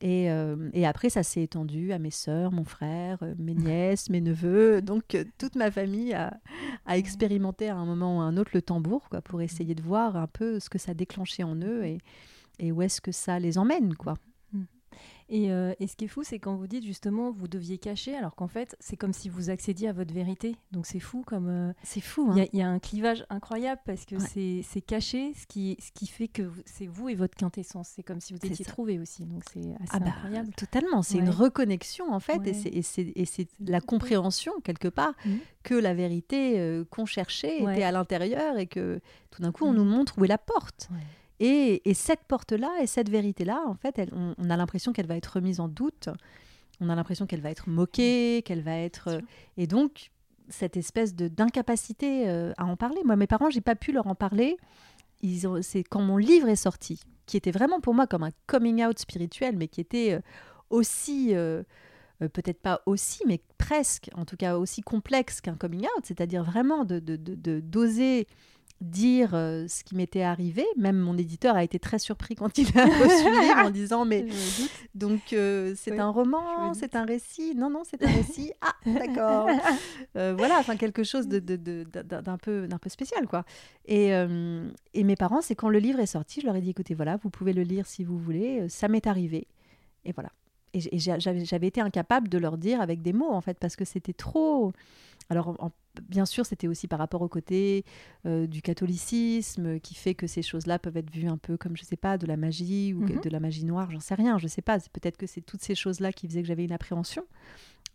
Et, euh, et après, ça s'est étendu à mes sœurs, mon frère, mes nièces, mes neveux. Donc, toute ma famille a, a, expérimenté à un moment ou à un autre le tambour, quoi, pour essayer de voir un peu ce que ça déclenchait en eux et, et où est-ce que ça les emmène, quoi. Et, euh, et, ce qui est fou, c'est quand vous dites justement vous deviez cacher, alors qu'en fait, c'est comme si vous accédiez à votre vérité. Donc c'est fou comme. Euh, c'est fou. Il hein. y, y, a un clivage incroyable parce que ouais. c'est caché, ce qui, ce qui fait que c'est vous et votre quintessence. C'est comme si vous étiez trouvé aussi. Donc c'est assez ah bah, incroyable. Totalement. C'est ouais. une reconnexion en fait. Ouais. Et c'est la compréhension quelque part mmh. que la vérité euh, qu'on cherchait était à l'intérieur et que tout d'un coup on mmh. nous montre où est la porte. Et, et, cette porte-là et cette vérité-là, en fait, elle, on, on, a l'impression qu'elle va être remise en doute. On a l'impression qu'elle va être moquée, qu'elle va être. Et donc, cette espèce d'incapacité euh, à en parler. Moi, mes parents, j'ai pas pu leur en parler. C'est quand mon livre est sorti, qui était vraiment pour moi comme un coming out spirituel, mais qui était euh, aussi. Euh, peut-être pas aussi, mais presque, en tout cas aussi complexe qu'un coming out, c'est-à-dire vraiment de d'oser de, de, de dire euh, ce qui m'était arrivé. Même mon éditeur a été très surpris quand il a reçu le livre en disant mais donc euh, c'est oui, un roman, c'est un récit. Non non, c'est un récit. Ah d'accord. euh, voilà, enfin quelque chose de, de, de, d'un peu d'un peu spécial quoi. Et, et mes parents, c'est quand le livre est sorti, je leur ai dit écoutez voilà, vous pouvez le lire si vous voulez. Ça m'est arrivé. Et voilà. Et j'avais été incapable de leur dire avec des mots en fait parce que c'était trop. Alors en, bien sûr, c'était aussi par rapport au côté euh, du catholicisme qui fait que ces choses-là peuvent être vues un peu comme, je sais pas, de la magie ou mm -hmm. de la magie noire, j'en sais rien, je sais pas. Peut-être que c'est toutes ces choses-là qui faisaient que j'avais une appréhension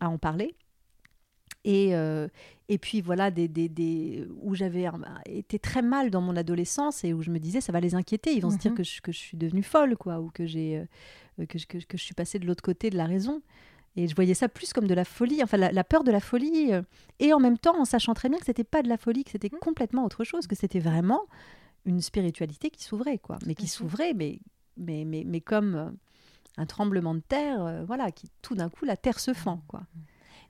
à en parler. Et, euh, et puis voilà, des, des, des où j'avais été très mal dans mon adolescence et où je me disais, ça va les inquiéter, ils vont mm -hmm. se dire que je, que je suis devenue folle, quoi, ou que, j'ai, euh, que, que, que je suis passée de l'autre côté de la raison. Et je voyais ça plus comme de la folie, enfin la, la peur de la folie, euh, et en même temps en sachant très bien que c'était pas de la folie, que c'était mmh. complètement autre chose, que c'était vraiment une spiritualité qui s'ouvrait, quoi. Mais qui s'ouvrait, mais, mais, mais, mais comme euh, un tremblement de terre, euh, voilà, qui tout d'un coup, la terre se fend, quoi.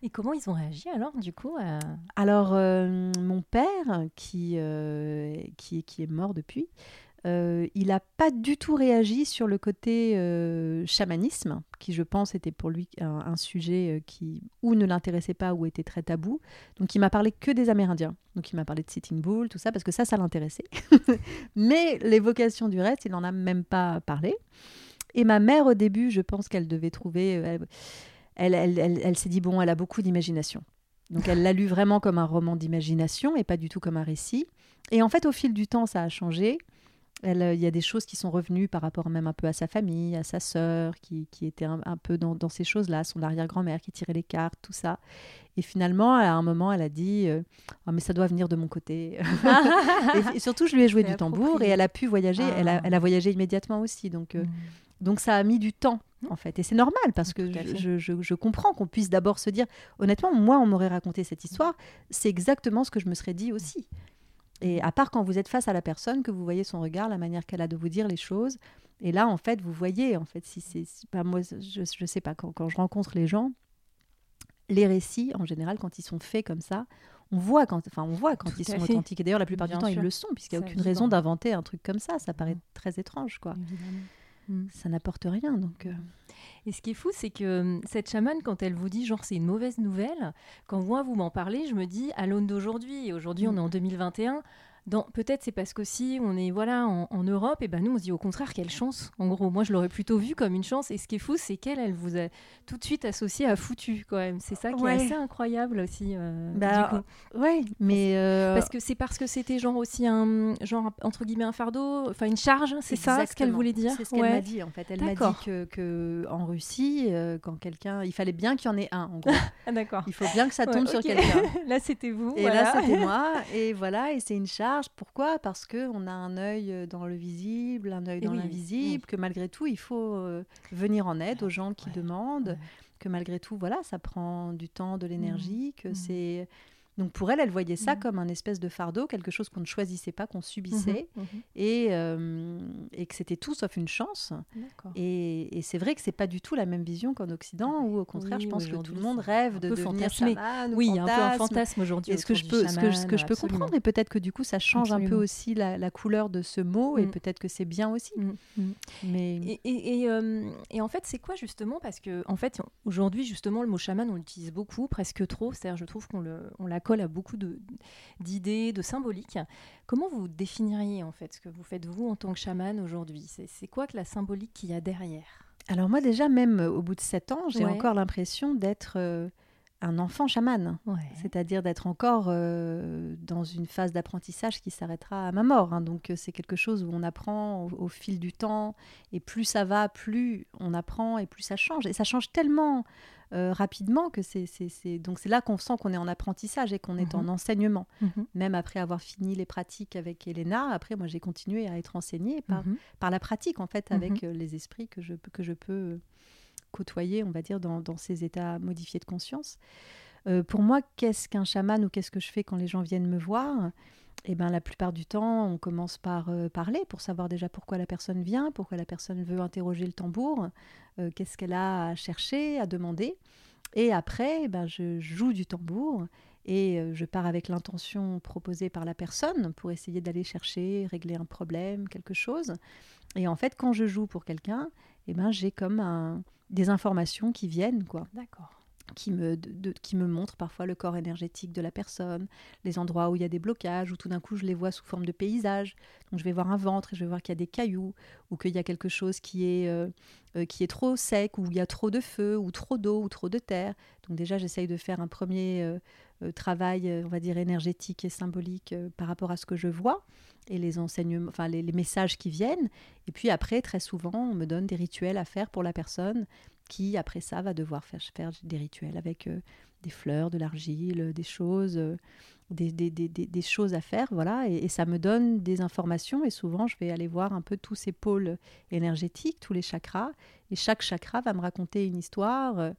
Et comment ils ont réagi alors, du coup à... Alors, mon père, qui, qui, qui, est mort depuis, euh, il n'a pas du tout réagi sur le côté euh, chamanisme, qui je pense était pour lui un, sujet qui ou ne l'intéressait pas ou était très tabou. Donc il m'a parlé que des Amérindiens. Donc il m'a parlé de Sitting Bull, tout ça, parce que ça, ça l'intéressait. Mais l'évocation du reste, il n'en a même pas parlé. Et ma mère, au début, je pense qu'elle devait trouver... Elle, elle, elle s'est dit, bon, elle a beaucoup d'imagination. Donc elle l'a lu vraiment comme un roman d'imagination et pas du tout comme un récit. Et en fait, au fil du temps, ça a changé. Il y a des choses qui sont revenues par rapport même un peu à sa famille, à sa sœur, qui, qui était un, un, peu dans, dans ces choses-là, son arrière-grand-mère qui tirait les cartes, tout ça. Et finalement, à un moment, elle a dit euh, oh, Mais ça doit venir de mon côté. et, et, surtout, je lui ai joué du tambour et elle a pu voyager. Ah. Elle, a, elle, a, voyagé immédiatement aussi. Donc, euh, mmh. donc ça a mis du temps en fait. Et c'est normal parce que je, je, je, comprends qu'on puisse d'abord se dire, honnêtement, moi, on m'aurait raconté cette histoire, c'est exactement ce que je me serais dit aussi. Et à part quand vous êtes face à la personne, que vous voyez son regard, la manière qu'elle a de vous dire les choses, et là, en fait, vous voyez, en fait, si c'est, bah, moi, je, je sais pas, quand, quand je rencontre les gens, les récits, en général, quand ils sont faits comme ça, on voit quand, enfin, on voit quand Tout ils sont fait. authentiques. Et d'ailleurs, la plupart Bien du temps, sûr. ils le sont, puisqu'il n'y a aucune raison d'inventer un truc comme ça. Ça paraît mmh. très étrange, quoi. Évidemment. Mmh. Ça n'apporte rien, donc. Euh... Et ce qui est fou, c'est que hum, cette chamane, quand elle vous dit genre c'est une mauvaise nouvelle, quand moi vous m'en parlez, je me dis à l'aune d'aujourd'hui, aujourd'hui mmh. on est en 2021, peut-être c'est parce qu'aussi on est voilà en, en, Europe et ben nous on se dit au contraire quelle chance en gros. Moi je l'aurais plutôt vu comme une chance et ce qui est fou c'est qu'elle elle vous a tout de suite associé à foutu quand même. C'est ça qui ouais. est assez incroyable aussi euh, bah, ouais mais euh... parce que c'est parce que c'était genre aussi un genre entre guillemets un fardeau enfin une charge c'est ça ce qu'elle voulait dire? C'est ce qu'elle ouais. m'a dit en fait. Elle m'a dit que, que, en Russie euh, quand quelqu'un il fallait bien qu'il y en ait un en gros. Ah, d'accord. Il faut bien que ça tombe ouais, sur quelqu'un. Là c'était vous et voilà. là c'était moi et voilà et c'est une charge pourquoi? Parce qu'on a un œil euh, dans le visible, un œil dans oui, l'invisible, oui. que malgré tout, il faut euh, venir en aide aux gens qui ouais, demandent, ouais. que malgré tout, voilà, ça prend du temps, de l'énergie, mmh, que mmh. c'est Donc pour elle, elle voyait ça Mhm. comme un espèce de fardeau, quelque chose qu'on ne choisissait pas, qu'on subissait, Mhm, mhm. et, euh, et que c'était tout sauf une chance. Et, et c'est vrai que c'est pas du tout la même vision qu'en Occident, où au contraire, Oui, je pense que tout le monde rêve de devenir chaman ou Oui, a un peu un fantasme. fantasme aujourd'hui. Et ce que je peux, du ce que, je- ce que je chaman, peux comprendre, et peut-être que du coup ça change un peu aussi la, la couleur de ce mot, et Mm. peut-être que c'est bien aussi. Mm, mm. Mais Et, euh, et en fait, c'est quoi justement? Parce que en fait, aujourd'hui, justement, le mot chaman, on l'utilise beaucoup, presque trop. C'est-à-dire, je trouve qu'on le, on la colle à beaucoup de, d'idées, de symboliques. Comment vous définiriez en fait ce que vous faites vous en tant que chaman aujourd'hui? C'est, quoi que la symbolique qu'il y a derrière? Alors moi déjà, même au bout de sept ans, j'ai Ouais. encore l'impression d'être euh, un enfant chaman. Ouais. C'est-à-dire d'être encore euh, dans une phase d'apprentissage qui s'arrêtera à ma mort. hein. Donc euh, c'est quelque chose où on apprend au, au fil du temps, et plus ça va, plus on apprend et plus ça change. Et ça change tellement euh, rapidement que c'est, donc c'est là qu'on sent qu'on est en apprentissage et qu'on est Mhm. en enseignement. Mhm. Même après avoir fini les pratiques avec Elena, après moi j'ai continué à être enseignée par, Mhm. par la pratique en fait Mhm. avec les esprits que je, que je peux côtoyer, on va dire, dans, ces états modifiés de conscience. Euh, pour moi, qu'est-ce qu'un chaman ou qu'est-ce que je fais quand les gens viennent me voir? Eh ben, la plupart du temps, on commence par euh, parler pour savoir déjà pourquoi la personne vient, pourquoi la personne veut interroger le tambour, euh, qu'est-ce qu'elle a à chercher, à demander. Et après, eh ben, je joue du tambour et je pars avec l'intention proposée par la personne pour essayer d'aller chercher, régler un problème, quelque chose. Et en fait, quand je joue pour quelqu'un, eh ben, j'ai comme un- des informations qui viennent, quoi D'accord. Qui me, de- qui me parfois le corps énergétique de la personne, les endroits où il y a des blocages, où tout d'un coup je les vois sous forme de paysage. Donc je vais voir un ventre et je vais voir qu'il y a des cailloux, ou qu'il y a quelque chose qui est, euh, euh, qui est trop sec, ou il y a trop de feu, ou trop d'eau, ou trop de terre. Donc déjà j'essaye de faire un premier euh, travail, on va dire, énergétique et symbolique par rapport à ce que je vois et les enseignements, enfin les messages qui viennent. Et puis après, très souvent, on me donne des rituels à faire pour la personne qui, après ça, va devoir faire, faire des rituels avec euh, des fleurs, de l'argile, des choses, euh, des, choses à faire, voilà. Et, ça me donne des informations. Et souvent, je vais aller voir un peu tous ces pôles énergétiques, tous les chakras. Et chaque chakra va me raconter une histoire euh,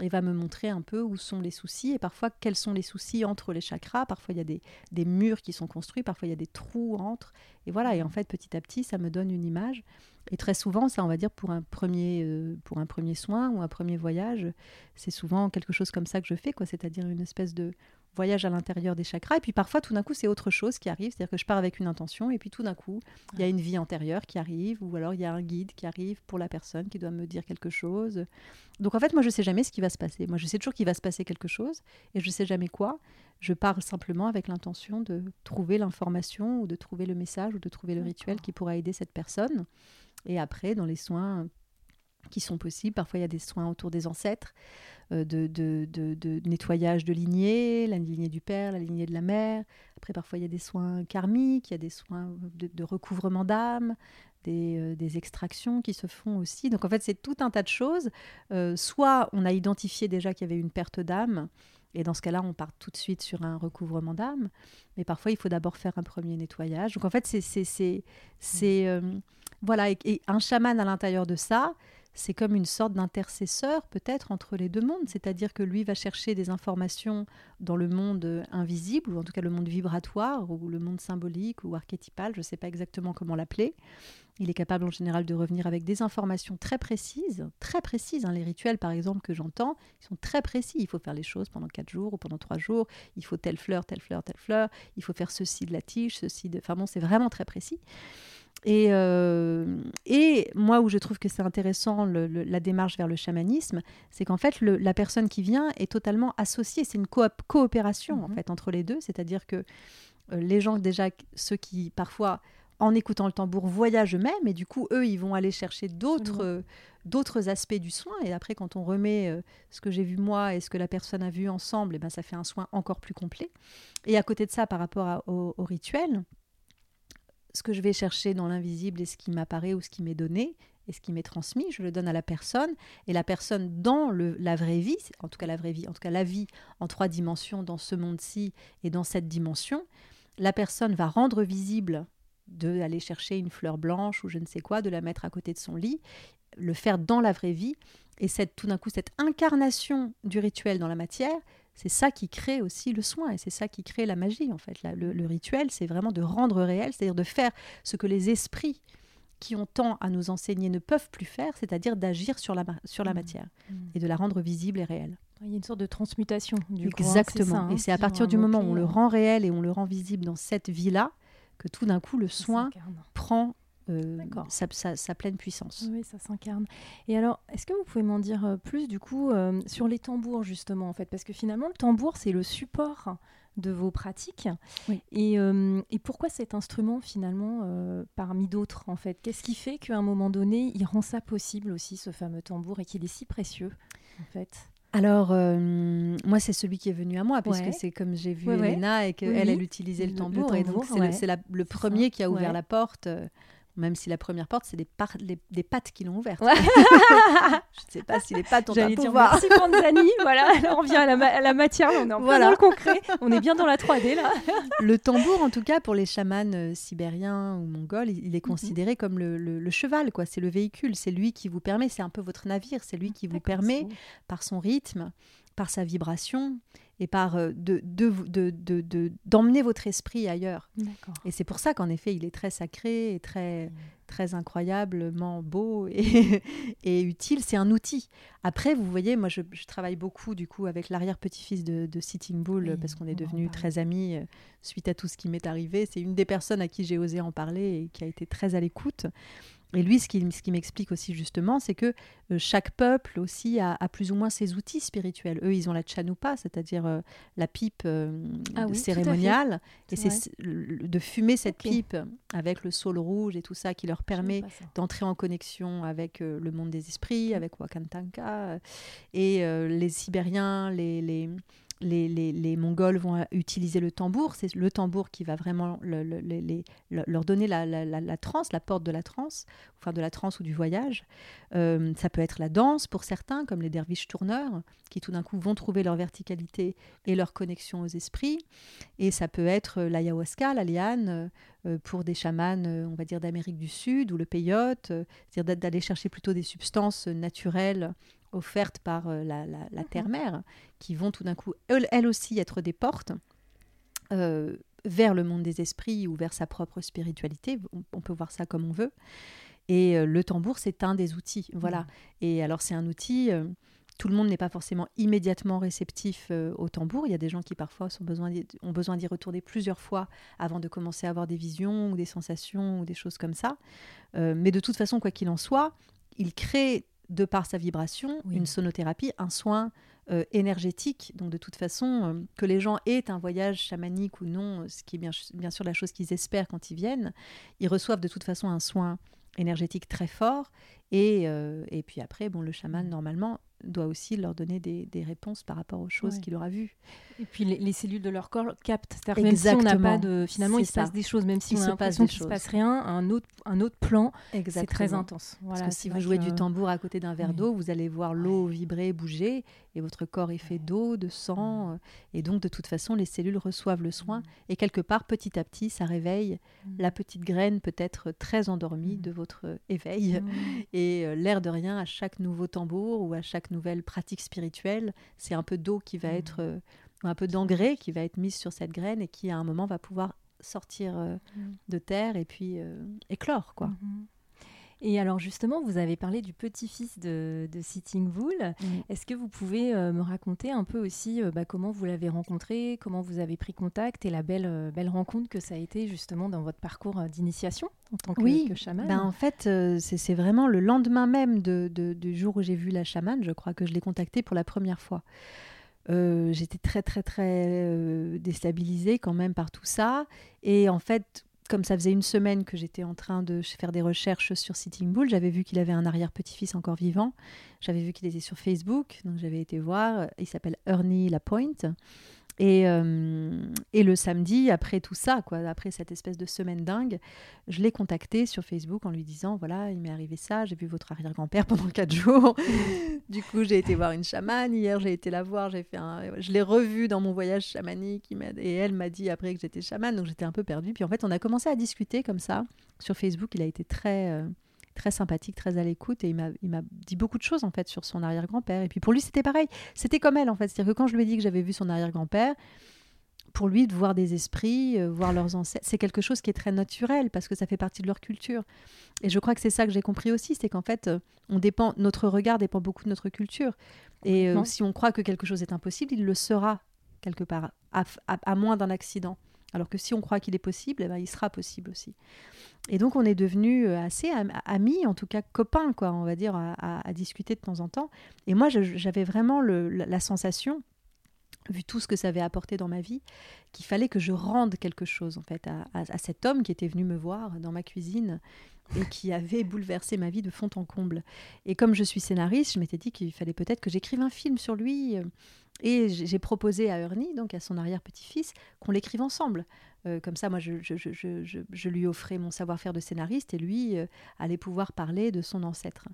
et va me montrer un peu où sont les soucis et parfois quels sont les soucis entre les chakras. Parfois, il y a des, des murs qui sont construits, parfois, il y a des trous entre. Et voilà. Et en fait, petit à petit, ça me donne une image. Et très souvent, ça, on va dire, pour un premier, euh, pour un premier soin ou un premier voyage, c'est souvent quelque chose comme ça que je fais, quoi. C'est-à-dire une espèce de voyage à l'intérieur des chakras. Et puis parfois, tout d'un coup, c'est autre chose qui arrive. C'est-à-dire que je pars avec une intention, et puis tout d'un coup, il y a une vie antérieure qui arrive, ou alors il y a un guide qui arrive pour la personne qui doit me dire quelque chose. Donc en fait, moi, je sais jamais ce qui va se passer. Moi, je sais toujours qu'il va se passer quelque chose, et je sais jamais quoi. Je pars simplement avec l'intention de trouver l'information, ou de trouver le message, ou de trouver le rituel qui pourra aider cette personne. Et après, dans les soins qui sont possibles, parfois il y a des soins autour des ancêtres, euh, de, nettoyage de lignée, la lignée du père, la lignée de la mère. Après, parfois il y a des soins karmiques, il y a des soins de, recouvrement d'âme, des, euh, des extractions qui se font aussi. Donc en fait, c'est tout un tas de choses. Euh, soit on a identifié déjà qu'il y avait une perte d'âme, et dans ce cas-là, on part tout de suite sur un recouvrement d'âme. Mais parfois, il faut d'abord faire un premier nettoyage. Donc en fait, c'est... voilà, et, et un chaman à l'intérieur de ça, c'est comme une sorte d'intercesseur peut-être entre les deux mondes, c'est-à-dire que lui va chercher des informations dans le monde euh, invisible, ou en tout cas le monde vibratoire, ou le monde symbolique, ou archétypal, je ne sais pas exactement comment l'appeler. Il est capable en général de revenir avec des informations très précises, très précises. hein. Les rituels, par exemple, que j'entends, ils sont très précis. Il faut faire les choses pendant quatre jours ou pendant trois jours. Il faut telle fleur, telle fleur, telle fleur. Il faut faire ceci de la tige, ceci de... Enfin bon, c'est vraiment très précis. Et, euh, et moi, où je trouve que c'est intéressant, le- le- la démarche vers le chamanisme, c'est qu'en fait, le- la personne qui vient est totalement associée. C'est une coop- coopération, en Mhm. fait, entre les deux. C'est-à-dire que euh, les gens, déjà, ceux qui, parfois, en écoutant le tambour, voyagent eux-mêmes, et du coup, eux, ils vont aller chercher d'autres euh, d'autres aspects du soin. Et après, quand on remet euh, ce que j'ai vu moi et ce que la personne a vu ensemble, et ben, ça fait un soin encore plus complet. Et à côté de ça, par rapport à- au, au rituel, ce que je vais chercher dans l'invisible et ce qui m'apparaît ou ce qui m'est donné et ce qui m'est transmis, je le donne à la personne. Et la personne, dans la vraie vie, en tout cas la vraie vie, en tout cas la vie en trois dimensions dans ce monde-ci et dans cette dimension, la personne va rendre visible de aller chercher une fleur blanche ou je ne sais quoi, de la mettre à côté de son lit, le faire dans la vraie vie. Et cette, tout d'un coup, cette incarnation du rituel dans la matière, c'est ça qui crée aussi le soin et c'est ça qui crée la magie en fait. le, rituel, c'est vraiment de rendre réel, c'est-à-dire de faire ce que les esprits qui ont tant à nous enseigner ne peuvent plus faire, c'est-à-dire d'agir sur la, sur la mmh. matière mmh. et de la rendre visible et réelle. Il y a une sorte de transmutation. Du Exactement. et c'est à partir du moment où on le rend réel et on le rend visible dans cette vie-là que tout d'un coup le soin prend euh, sa, pleine puissance. Oui, ça s'incarne. Et alors, est-ce que vous pouvez m'en dire euh, plus du coup euh, sur les tambours justement en fait? Parce que finalement, le tambour, c'est le support de vos pratiques. Et, et, pourquoi cet instrument finalement parmi d'autres en fait? Qu'est-ce qui fait qu'à un moment donné, il rend ça possible aussi, ce fameux tambour, et qu'il est si précieux en fait? Alors, euh, moi, c'est celui qui est venu à moi, puisque c'est comme j'ai vu Elena et qu'elle, elle utilisait le tambour. et donc, c'est le, premier qui a ouvert la porte. Même si la première porte, c'est des, des pattes qui l'ont ouverte. je ne sais pas si les pattes ont un pouvoir. Merci Panzani. voilà, on revient à la, matière, on est en voilà. dans le concret, on est bien dans la 3D là. le tambour, en tout cas, pour les chamans euh, sibériens ou mongols, il, est mhm. considéré comme le, cheval, quoi. C'est le véhicule, c'est lui qui vous permet, c'est un peu votre navire, c'est lui qui vous permet, par son rythme, par sa vibration, et par euh, de, de, d'emmener votre esprit ailleurs. Et c'est pour ça qu'en effet, il est très sacré et très, mm. très incroyablement beau et, et utile. C'est un outil. Après, vous voyez, moi, je, travaille beaucoup du coup avec l'arrière-petit-fils de, Sitting Bull parce qu'on est devenus très amis euh, suite à tout ce qui m'est arrivé. C'est une des personnes à qui j'ai osé en parler et qui a été très à l'écoute. Et lui, ce qui, ce qui m'explique aussi justement, c'est que euh, chaque peuple aussi a, plus ou moins ses outils spirituels. Eux, ils ont la chanupa, c'est-à-dire euh, la pipe euh, ah cérémoniale. Et c'est de fumer cette pipe avec le saule rouge et tout ça qui leur permet d'entrer en connexion avec le monde des esprits, avec Wakantanka. Et les Sibériens, les, les les, Mongols vont utiliser le tambour. C'est le tambour qui va vraiment leur donner la, la, transe, la porte de la transe, enfin de la transe ou du voyage. Euh, ça peut être la danse pour certains, comme les derviches tourneurs, qui tout d'un coup vont trouver leur verticalité et leur connexion aux esprits. Et ça peut être l'ayahuasca, la liane, euh, pour des chamans, euh, on va dire, d'Amérique du Sud, ou le peyote, c'est-à-dire d'aller chercher plutôt des substances naturelles offertes par euh, la, mhm. terre-mère, qui vont tout d'un coup, elles, aussi, être des portes euh, vers le monde des esprits ou vers sa propre spiritualité. On, peut voir ça comme on veut. Et euh, le tambour, c'est un des outils. Voilà. Mhm. Et alors, c'est un outil. tout le monde n'est pas forcément immédiatement réceptif au tambour. Il y a des gens qui parfois sont besoin ont besoin d'y retourner plusieurs fois avant de commencer à avoir des visions ou des sensations ou des choses comme ça. mais de toute façon, quoi qu'il en soit, il crée de par sa vibration, une sonothérapie, un soin euh, énergétique. Donc de toute façon, euh, que les gens aient un voyage chamanique ou non, ce qui est bien, bien sûr la chose qu'ils espèrent quand ils viennent, ils reçoivent de toute façon un soin énergétique très fort. Et, euh, et puis après, bon, le chaman, normalement, doit aussi leur donner des, réponses par rapport aux choses qu'il aura vues. Et puis les, cellules de leur corps captent. C'est-à-dire même si on n'a pas de... Finalement, il se passe des choses, même si on a l'impression qu'il ne se passe rien, un autre, un autre plan, c'est très intense. Voilà, Parce que si vous jouez du tambour à côté d'un verre d'eau, vous allez voir l'eau vibrer, bouger, et votre corps est fait d'eau, de sang, euh, et donc de toute façon, les cellules reçoivent le soin, et quelque part, petit à petit, ça réveille mm. la petite graine peut-être très endormie de votre éveil, et euh, l'air de rien, à chaque nouveau tambour ou à chaque nouvelle pratique spirituelle, c'est un peu d'eau qui va être, euh, un peu d'engrais qui va être mise sur cette graine et qui à un moment va pouvoir sortir de terre et puis éclore quoi. Mm-hmm. Et alors justement, vous avez parlé du petit-fils de, Sitting Bull. Est-ce que vous pouvez euh, me raconter un peu aussi euh, bah, comment vous l'avez rencontré, comment vous avez pris contact et la belle, euh, belle rencontre que ça a été justement dans votre parcours d'initiation en tant que, oui, chaman? Ben en fait, c'est vraiment le lendemain même de, du jour où j'ai vu la chamane, je crois que je l'ai contactée pour la première fois. J'étais très très très déstabilisée quand même par tout ça. Et en fait, comme ça faisait une semaine que j'étais en train de faire des recherches sur Sitting Bull, j'avais vu qu'il avait un arrière-petit-fils encore vivant. J'avais vu qu'il était sur Facebook, donc j'avais été voir. Il s'appelle Ernie Lapointe. Et, euh, et, le samedi, après tout ça, quoi, après cette espèce de semaine dingue, je l'ai contacté sur Facebook en lui disant voilà, il m'est arrivé ça, j'ai vu votre arrière-grand-père pendant quatre jours. du coup, j'ai été voir une chamane. Hier, j'ai été la voir, j'ai fait un... je l'ai revue dans mon voyage chamanique. Et elle m'a dit après que j'étais chamane, donc j'étais un peu perdue. Puis en fait, on a commencé à discuter comme ça sur Facebook. Il a été très. Euh, très sympathique, très à l'écoute. Et il m'a dit beaucoup de choses, en fait, sur son arrière-grand-père. Et puis pour lui, c'était pareil. C'était comme elle, en fait. C'est-à-dire que quand je lui ai dit que j'avais vu son arrière-grand-père, pour lui, de voir des esprits, euh, voir leurs ancêtres, c'est quelque chose qui est très naturel parce que ça fait partie de leur culture. Et je crois que c'est ça que j'ai compris aussi, c'est qu'en fait, on dépend, notre regard dépend beaucoup de notre culture. Et euh, si on croit que quelque chose est impossible, il le sera quelque part, à, moins d'un accident. Alors que si on croit qu'il est possible, eh ben, il sera possible aussi. Et donc on est devenus assez amis, en tout cas copains, quoi, on va dire, à, discuter de temps en temps. Et moi, j'avais vraiment la sensation vu tout ce que ça avait apporté dans ma vie, qu'il fallait que je rende quelque chose en fait à, cet homme qui était venu me voir dans ma cuisine et qui avait bouleversé ma vie de fond en comble. Et comme je suis scénariste, je m'étais dit qu'il fallait peut-être que j'écrive un film sur lui. Et j'ai proposé à Ernie, donc à son arrière-petit-fils, qu'on l'écrive ensemble. Euh, comme ça, moi, je, lui offrais mon savoir-faire de scénariste et lui euh, allait pouvoir parler de son ancêtre.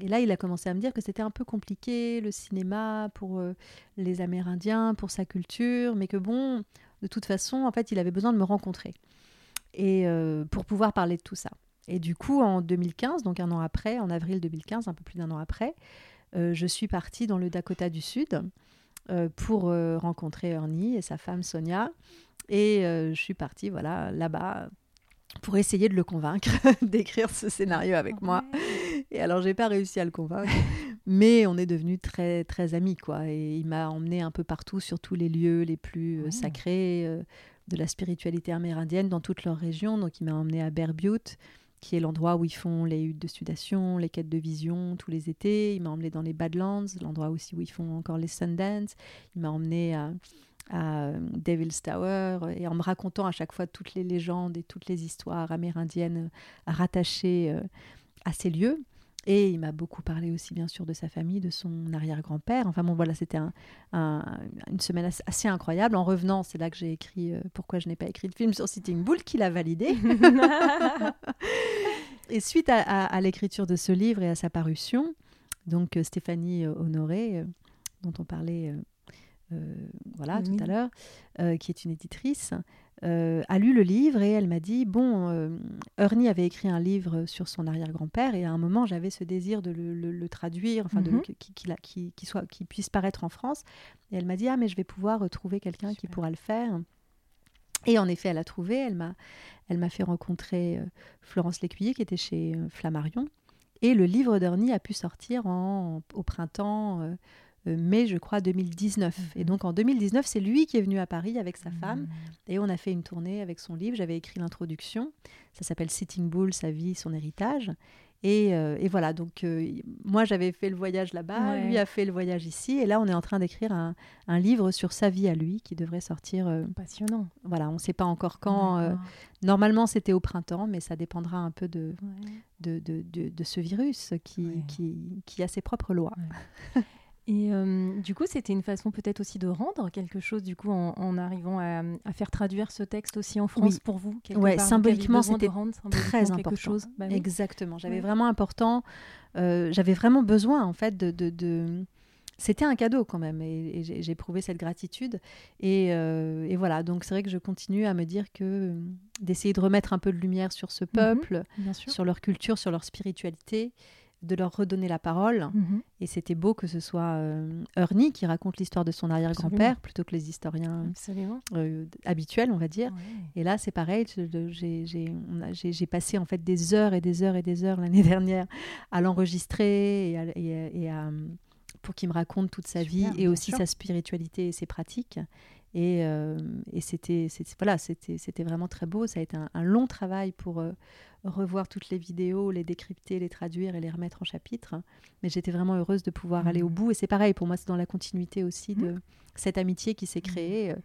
Et là, il a commencé à me dire que c'était un peu compliqué, le cinéma, pour euh, les Amérindiens, pour sa culture, mais que bon, de toute façon, en fait, il avait besoin de me rencontrer. Et pour pouvoir parler de tout ça. Et du coup, en 2015, donc un an après, en avril 2015, un peu plus d'un an après, je suis partie dans le Dakota du Sud pour rencontrer Ernie et sa femme Sonia. Et je suis partie, voilà, là-bas pour essayer de le convaincre d'écrire ce scénario avec moi. Et alors, j'ai pas réussi à le convaincre, mais on est devenus très très amis quoi. Et il m'a emmené un peu partout sur tous les lieux les plus euh, sacrés euh, de la spiritualité amérindienne dans toute leur région. Donc, il m'a emmené à Bear Butte, qui est l'endroit où ils font les huttes de sudation, les quêtes de vision tous les étés. Il m'a emmené dans les Badlands, l'endroit aussi où ils font encore les Sundance. Il m'a emmené à à euh, Devil's Tower et en me racontant à chaque fois toutes les légendes et toutes les histoires amérindiennes rattachées euh, à ces lieux. Et il m'a beaucoup parlé aussi, bien sûr, de sa famille, de son arrière-grand-père. Enfin bon, voilà, c'était une semaine assez, incroyable. En revenant, c'est là que j'ai écrit euh, Pourquoi je n'ai pas écrit de film sur Sitting Bull, qu'il a validé. et suite à, l'écriture de ce livre et à sa parution, donc Stéphanie Honoré, dont on parlait euh, voilà, tout à l'heure, euh, qui est une éditrice, euh, a lu le livre et elle m'a dit bon, Ernie avait écrit un livre sur son arrière-grand-père et à un moment j'avais ce désir de le, traduire, enfin mhm. qu'il qui, soit, qui puisse paraître en France. Et elle m'a dit ah mais je vais pouvoir trouver quelqu'un qui pourra le faire. Et en effet, elle a trouvé. Elle m'a, elle m'a fait rencontrer Florence Lécuyer qui était chez Flammarion. Et le livre d'Ernie a pu sortir en, au printemps euh, mai, je crois, 2019. Et mhm. donc en 2019, c'est lui qui est venu à Paris avec sa femme mhm. et on a fait une tournée avec son livre. J'avais écrit l'introduction. Ça s'appelle Sitting Bull, sa vie, son héritage. Et, euh, et voilà, donc euh, moi j'avais fait le voyage là-bas, lui a fait le voyage ici, et là on est en train d'écrire un, un, livre sur sa vie à lui qui devrait sortir. Passionnant. Voilà, on ne sait pas encore quand. normalement c'était au printemps, mais ça dépendra un peu de, de, de, de, ce virus qui, qui, qui, a ses propres lois. Et euh, du coup, c'était une façon peut-être aussi de rendre quelque chose, du coup, en, arrivant à, faire traduire ce texte aussi en France pour vous. Oui, symboliquement, c'était très important. Chose? Bah Exactement. J'avais vraiment important. Euh, j'avais vraiment besoin, en fait, de, de, c'était un cadeau quand même et, j'ai éprouvé cette gratitude et, euh, et voilà donc c'est vrai que je continue à me dire que d'essayer de remettre un peu de lumière sur ce mhm, peuple sur leur culture sur leur spiritualité de leur redonner la parole. Mhm. Et c'était beau que ce soit euh, Ernie qui raconte l'histoire de son arrière-grand-père plutôt que les historiens euh, habituels, on va dire. Et là, c'est pareil. J'ai passé en fait des heures et des heures et des heures l'année dernière à l'enregistrer et, pour qu'il me raconte toute sa vie et aussi sa spiritualité et ses pratiques. Et, euh, et c'était voilà, c'était vraiment très beau. Ça a été un, long travail pour revoir toutes les vidéos, les décrypter, les traduire et les remettre en chapitre. Mais j'étais vraiment heureuse de pouvoir aller au mmh. bout. Et c'est pareil, pour moi, c'est dans la continuité aussi de mmh. cette amitié qui s'est mmh. créée. Euh,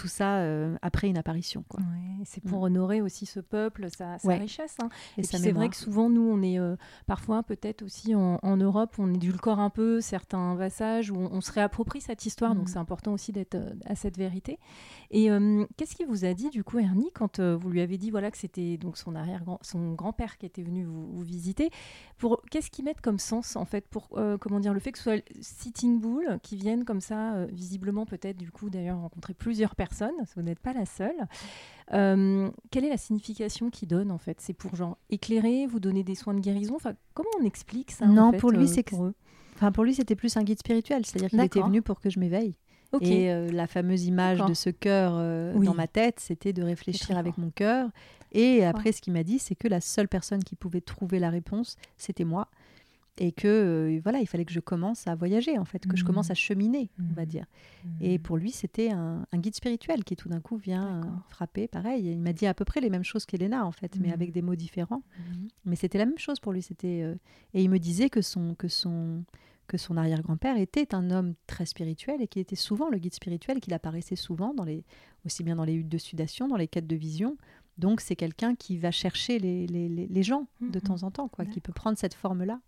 tout ça euh, après une apparition. Quoi. c'est pour honorer aussi ce peuple, sa, richesse. Hein. Et, c'est vrai que souvent, nous, on est euh, parfois peut-être aussi en, Europe, on édulcore un peu certains passages où on, se réapproprie cette histoire. Donc c'est important aussi d'être à cette vérité. Et qu'est-ce qu'il vous a dit du coup, Ernie, quand vous lui avez dit voilà que c'était donc son arrière -grand, son grand-père qui était venu vous, visiter Pour qu'est-ce qu'ils mettent comme sens en fait pour comment dire le fait que ce soit Sitting Bull qui viennent comme ça visiblement peut-être du coup d'ailleurs rencontrer plusieurs personnes personnes, vous n'êtes pas la seule. Euh, quelle est la signification qu'il donne en fait? C'est pour genre éclairer, vous donner des soins de guérison? Enfin, Comment on explique ça Non, en fait, pour lui, euh, c'est Enfin, pour lui, c'était plus un guide spirituel, c'est-à-dire qu'il était venu pour que je m'éveille. Ok. Et euh, la fameuse image de ce cœur euh, Oui. dans ma tête, c'était de réfléchir avec mon cœur. Et après, ce qu'il m'a dit, c'est que la seule personne qui pouvait trouver la réponse, c'était moi. Et que euh, voilà, il fallait que je commence à voyager, en fait, que je commence à cheminer, on va Mhm. dire. Et pour lui, c'était un, un guide spirituel qui tout d'un coup vient euh, frapper. Pareil, il m'a dit à peu près les mêmes choses qu'Elena, en fait, mais avec des mots différents. Mais c'était la même chose pour lui. C'était euh, et il me disait que son que son que son arrière-grand-père était un homme très spirituel et qu'il était souvent le guide spirituel, qu'il apparaissait souvent dans les aussi bien dans les huttes de sudation, dans les quêtes de vision. Donc c'est quelqu'un qui va chercher les, les, les- les gens de temps en temps, quoi, qui peut prendre cette forme-là.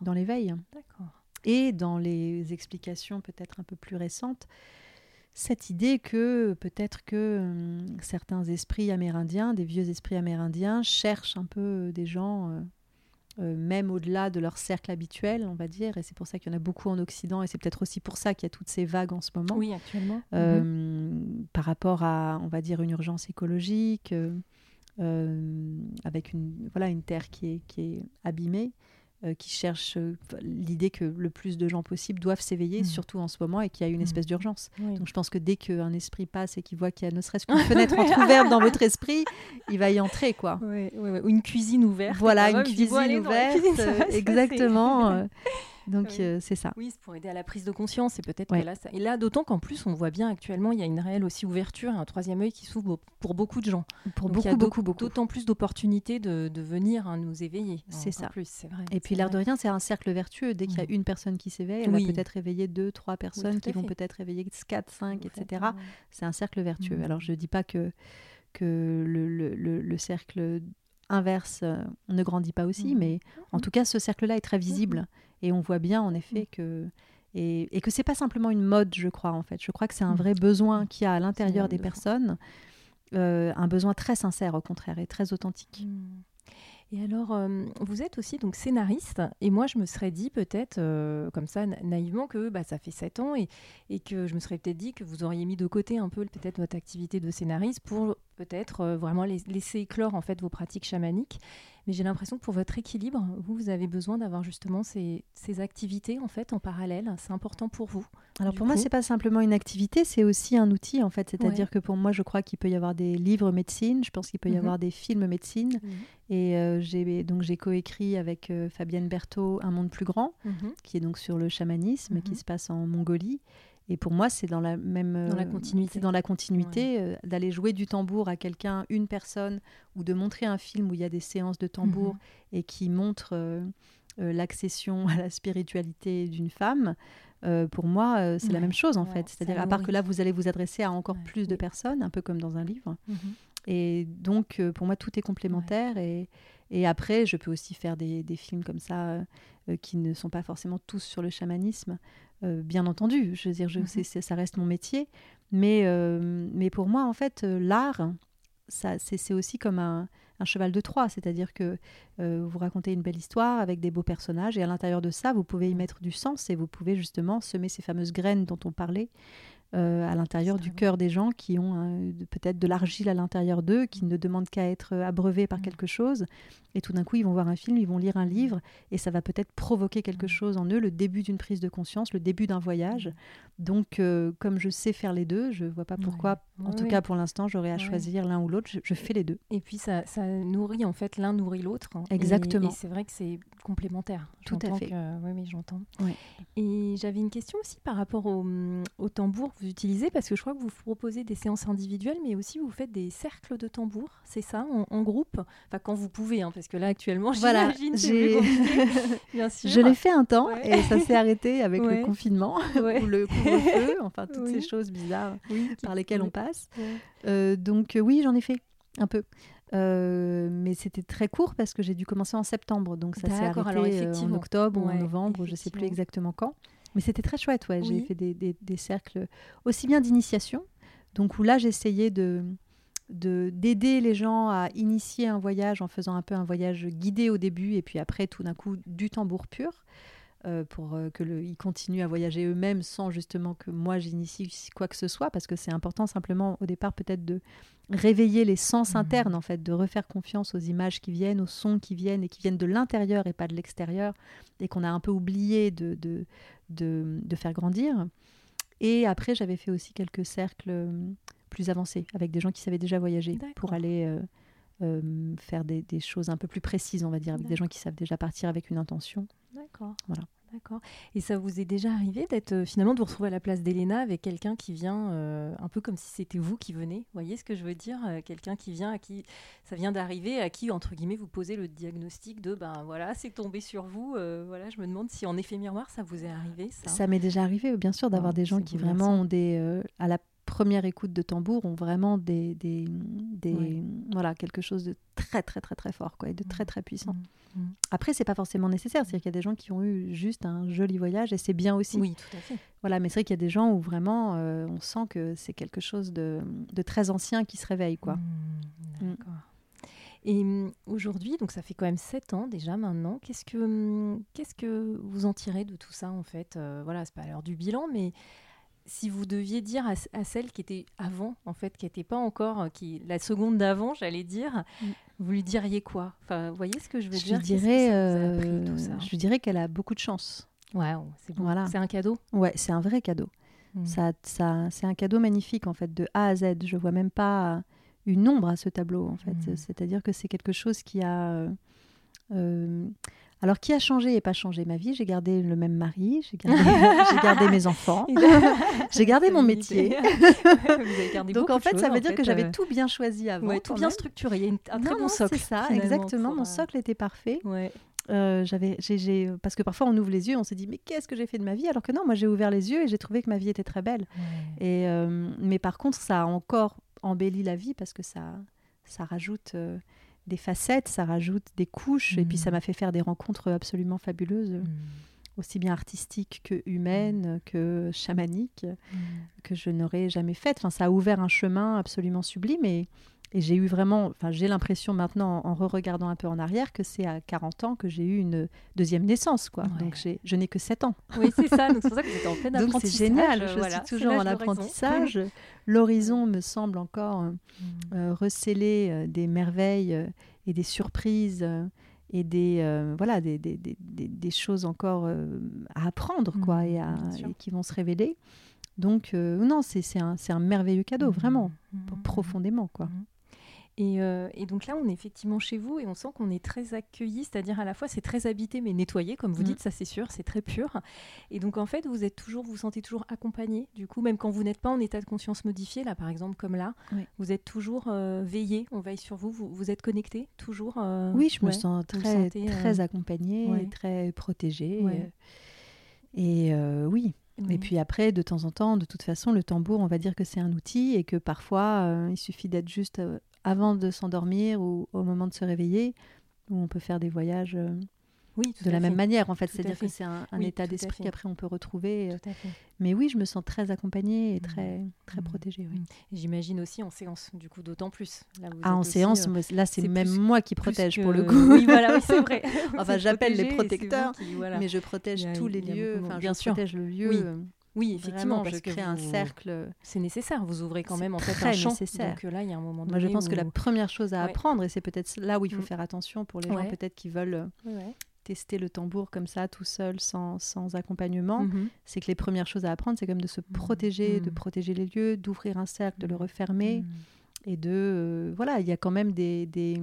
Dans l'éveil D'accord. et dans les explications peut-être un peu plus récentes, cette idée que peut-être que hum, certains esprits amérindiens, des vieux esprits amérindiens, cherchent un peu des gens, euh, euh, même au-delà de leur cercle habituel, on va dire, et c'est pour ça qu'il y en a beaucoup en Occident, et c'est peut-être aussi pour ça qu'il y a toutes ces vagues en ce moment. Oui, actuellement. Euh, Mhm. par rapport à, on va dire, une urgence écologique, euh, euh, avec une, voilà, une terre qui est, qui est abîmée, euh, qui cherche euh, l'idée que le plus de gens possible doivent s'éveiller, Mhm. surtout en ce moment, et qu'il y a une Mhm. espèce d'urgence. Oui. Donc je pense que dès qu'un esprit passe et qu'il voit qu'il y a ne serait-ce qu'une fenêtre entrouverte dans votre esprit, il va y entrer, quoi. Ou une cuisine ouverte. Voilà, une cuisine ouverte, cuisine, euh, exactement. donc Oui. euh, c'est ça. Oui, c'est pour aider à la prise de conscience. Et peut-être Ouais. là, ça... et là, d'autant qu'en plus, on voit bien actuellement, il y a une réelle aussi ouverture, un troisième œil qui s'ouvre pour beaucoup de gens. Pour Donc, il y a beaucoup, beaucoup, beaucoup. D'autant plus d'opportunités de, de venir hein, nous éveiller. C'est ça. Plus, c'est vrai. Et puis l'air de rien, c'est un cercle vertueux. Dès qu'il y a Mhm. une personne qui s'éveille, elle Oui. va peut-être réveiller deux, trois personnes qui vont peut-être réveiller 4, 5, Vous faites, etc. C'est un cercle vertueux. Mhm. Alors je ne dis pas que, que le, le- le- le cercle inverse euh, ne grandit pas aussi, Mhm. mais en tout cas, ce cercle-là est très visible. Et on voit bien, en effet, Mhm. que... Et, et que c'est pas simplement une mode, je crois, en fait. Je crois que c'est un Mhm. vrai besoin qu'il y a à l'intérieur des personnes, euh, un besoin très sincère, au contraire, et très authentique. Et alors, euh, vous êtes aussi donc scénariste, et moi je me serais dit peut-être, euh, comme ça na- naïvement, que bah, ça fait sept ans, et, et que je me serais peut-être dit que vous auriez mis de côté un peu peut-être votre activité de scénariste pour peut-être euh, vraiment lais- laisser éclore en fait vos pratiques chamaniques. Mais j'ai l'impression que pour votre équilibre, vous, vous avez besoin d'avoir justement ces, ces activités en fait en parallèle. C'est important pour vous. Alors pour moi, coup- c'est pas simplement une activité, c'est aussi un outil en fait. C'est-à-dire Ouais. que pour moi, je crois qu'il peut y avoir des livres médecine, je pense qu'il peut y Mhm. avoir des films médecine. Et euh, j'ai donc j'ai coécrit avec euh, Fabienne Berthaud Un monde plus grand, Mhm. qui est donc sur le chamanisme, qui Mhm. se passe en Mongolie. Et pour moi, c'est dans la même Dans la euh, continuité. dans la continuité euh, d'aller jouer du tambour à quelqu'un, une personne, ou de montrer un film où il y a des séances de tambour Mhm. et qui montre euh, euh, l'accession à la spiritualité d'une femme. pour moi, c'est la même chose en ouais, fait. C'est-à-dire, à part que là, vous allez vous adresser à encore plus de personnes, un peu comme dans un livre. Mhm. Et donc, pour moi, tout est complémentaire. Et, et après, je peux aussi faire des, des films comme ça qui ne sont pas forcément tous sur le chamanisme. Euh, bien entendu, je veux dire, je, Mhm. ça reste mon métier. Mais, euh, mais pour moi, en fait, euh, l'art, ça, c'est aussi comme un, un cheval de Troie. C'est-à-dire que vous racontez une belle histoire avec des beaux personnages. Et à l'intérieur de ça, vous pouvez y mettre du sens et vous pouvez justement semer ces fameuses graines dont on parlait euh, à l'intérieur du cœur des gens qui ont de- peut-être de l'argile à l'intérieur d'eux, qui ne demandent qu'à être euh, abreuvés par Mm. quelque chose. Et tout d'un coup, ils vont voir un film, ils vont lire un livre, et ça va peut-être provoquer quelque Mm. chose en eux, le début d'une prise de conscience, le début d'un voyage. Donc, euh, comme je sais faire les deux, je vois pas pourquoi, en tout cas pour l'instant, j'aurais à choisir l'un ou l'autre. Je, je fais les deux. Et puis ça, ça nourrit en fait l'un nourrit l'autre. Et- Exactement. Et, c'est vrai que c'est complémentaire. Tout à fait. que- oui, oui, j'entends. Et j'avais une question aussi par rapport au, au tambour vous utilisez, parce que je crois que vous proposez des séances individuelles, mais aussi vous faites des cercles de tambour, c'est ça, en, en groupe? Enfin, quand vous pouvez, hein, parce que là actuellement, Voilà, j'ai- bien sûr. Je l'ai fait un temps Ouais. et ça s'est arrêté avec Ouais. le confinement Ouais. ou le couvre-feu, enfin toutes ces choses bizarres Oui, qui- par lesquelles on passe. Euh, donc euh, oui, j'en ai fait un peu. Euh, mais c'était très court parce que j'ai dû commencer en septembre. Donc ça s'est alors arrêté euh, en octobre ou en novembre, je sais plus exactement quand. Mais c'était très chouette, ouais. J'ai fait des, des- des cercles aussi bien d'initiation, donc où là j'essayais de- d'aider les gens à initier un voyage en faisant un peu un voyage guidé au début et puis après tout d'un coup du tambour pur. Euh, pour euh, que le, ils continuent à voyager eux-mêmes sans justement que moi j'initie quoi que ce soit, parce que c'est important simplement au départ peut-être de réveiller les sens Mhm. internes en fait, de refaire confiance aux images qui viennent, aux sons qui viennent et qui viennent de l'intérieur et pas de l'extérieur, et qu'on a un peu oublié de, de, de, de faire grandir. Et après, j'avais fait aussi quelques cercles euh, plus avancés avec des gens qui savaient déjà voyager pour aller euh, faire des, des choses un peu plus précises, on va dire, avec des gens qui savent déjà partir avec une intention. D'accord. Voilà. D'accord. Et ça vous est déjà arrivé d'être euh, finalement de vous retrouver à la place d'Elena avec quelqu'un qui vient euh, un peu comme si c'était vous qui venez? Vous voyez ce que je veux dire Quelqu'un qui vient à qui ça vient d'arriver, à qui entre guillemets vous posez le diagnostic de ben voilà c'est tombé sur vous. euh, voilà, je me demande si en effet miroir ça vous est arrivé ça? Ça m'est déjà arrivé, bien sûr, d'avoir des gens qui vraiment ont des, euh, à la première écoute de tambour, ont vraiment des, des, des- voilà, quelque chose de très, très, très, très fort, quoi, et de très, très puissant. Mm, mm. Après, c'est pas forcément nécessaire, c'est-à-dire qu'il y a des gens qui ont eu juste un joli voyage, et c'est bien aussi. Oui, tout à fait. Voilà, mais c'est vrai qu'il y a des gens où vraiment, euh, on sent que c'est quelque chose de, de très ancien qui se réveille, quoi. Mm, Mm. D'accord. Et aujourd'hui, donc ça fait quand même sept ans déjà maintenant. Qu'est-ce que qu'est-ce que vous en tirez de tout ça en fait? Euh, Voilà, c'est pas l'heure du bilan, mais si vous deviez dire à, à celle qui était avant, en fait, qui n'était pas encore, euh, qui la seconde d'avant, j'allais dire, Mm. vous lui diriez quoi? Enfin, vous voyez ce que je veux Je dire? dirais, appris, euh, tout ça? je lui dirais qu'elle a beaucoup de chance. Ouais, c'est bon. Voilà. C'est un cadeau? Ouais, c'est un vrai cadeau. Mm. Ça, ça, c'est un cadeau magnifique en fait, de A à Z. Je vois même pas une ombre à ce tableau en fait. Mhm. C'est-à-dire que c'est quelque chose qui a. euh, alors, qui a changé et pas changé ma vie? J'ai gardé le même mari, j'ai gardé, mes enfants, j'ai gardé mon métier. Vous avez gardé Donc en fait, ça veut dire fait, que j'avais euh, tout bien choisi avant. ouais, tout bien même. structuré. Il y a une- un très Non, bon non, socle. C'est ça, exactement. Mon euh, socle était parfait. Ouais. Euh, j'avais, j'ai, parce que parfois on ouvre les yeux, on se dit mais qu'est-ce que j'ai fait de ma vie? Alors que non, moi j'ai ouvert les yeux et j'ai trouvé que ma vie était très belle. Et, mais par contre, ça a encore embelli la vie parce que ça, ça rajoute euh, des facettes, ça rajoute des couches. Et puis ça m'a fait faire des rencontres absolument fabuleuses, Mm. aussi bien artistiques que humaines, que chamaniques, Mm. que je n'aurais jamais faites. Enfin, ça a ouvert un chemin absolument sublime. Et, et j'ai eu vraiment, enfin, j'ai l'impression maintenant, en re-regardant un peu en arrière, que c'est à 40 ans que j'ai eu une deuxième naissance. Quoi. Ouais. Donc j'ai, je n'ai que 7 ans. Oui, c'est ça. Donc c'est pour ça que êtes en plein Donc c'est apprentissage. génial, je voilà, suis toujours en apprentissage. L'horizon me semble encore euh, Mm. euh, euh, des merveilles euh, et des surprises et des, voilà, des, des, des- des- des choses encore à apprendre quoi, Mhm, et, à- qui vont se révéler. Donc non, c'est un, un merveilleux cadeau, Mm. vraiment, Mm. profondément. quoi. Et, euh, et donc là, on est effectivement chez vous et on sent qu'on est très accueilli, c'est-à-dire à la fois c'est très habité mais nettoyé, comme vous Mm. dites, ça c'est sûr, c'est très pur. Et donc en fait, vous êtes toujours, vous vous sentez toujours accompagné, du coup, même quand vous n'êtes pas en état de conscience modifié, là par exemple comme là, Oui. vous êtes toujours euh, veillé, on veille sur vous, vous, vous êtes connecté, toujours. euh, Oui, je me sens très, sentez, très accompagnée, ouais. et très protégée. Ouais. Et oui. Et puis après, de temps en temps, de toute façon, le tambour, on va dire que c'est un outil et que parfois, euh, il suffit d'être juste avant de s'endormir ou au moment de se réveiller, où on peut faire des voyages euh, oui, de la même manière, en fait. C'est-à-dire que c'est un, un Oui, état d'esprit qu'après on peut retrouver. euh. Tout à fait. Mais oui, je me sens très accompagnée et Mm. très, très Mm. protégée. oui. Mm. Et J'imagine aussi en séance, du coup, d'autant plus. Là, vous Ah, en aussi, séance, euh, là, c'est même plus- moi qui protège que- pour le coup. Oui, voilà, c'est vrai. Enfin, j'appelle les protecteurs, qui- voilà. Mais je protège a- tous les lieux. Enfin, bien je sûr. protège le lieu. Oui. effectivement, Vraiment, parce je que crée un vous- cercle. C'est nécessaire. Vous ouvrez quand même en fait un champ. nécessaire. Donc euh, là, il y a un moment Moi, je donné pense que la première chose à Ouais. apprendre, et c'est peut-être là où il faut Mm. faire attention pour les Ouais. gens peut-être qui veulent euh, Ouais, tester le tambour comme ça, tout seul, sans, sans accompagnement, Mhm. c'est que les premières choses à apprendre, c'est quand même de se protéger, de Mm. protéger les lieux, d'ouvrir un cercle, de le Mm. refermer, et de... euh, voilà, il y a quand même des... des-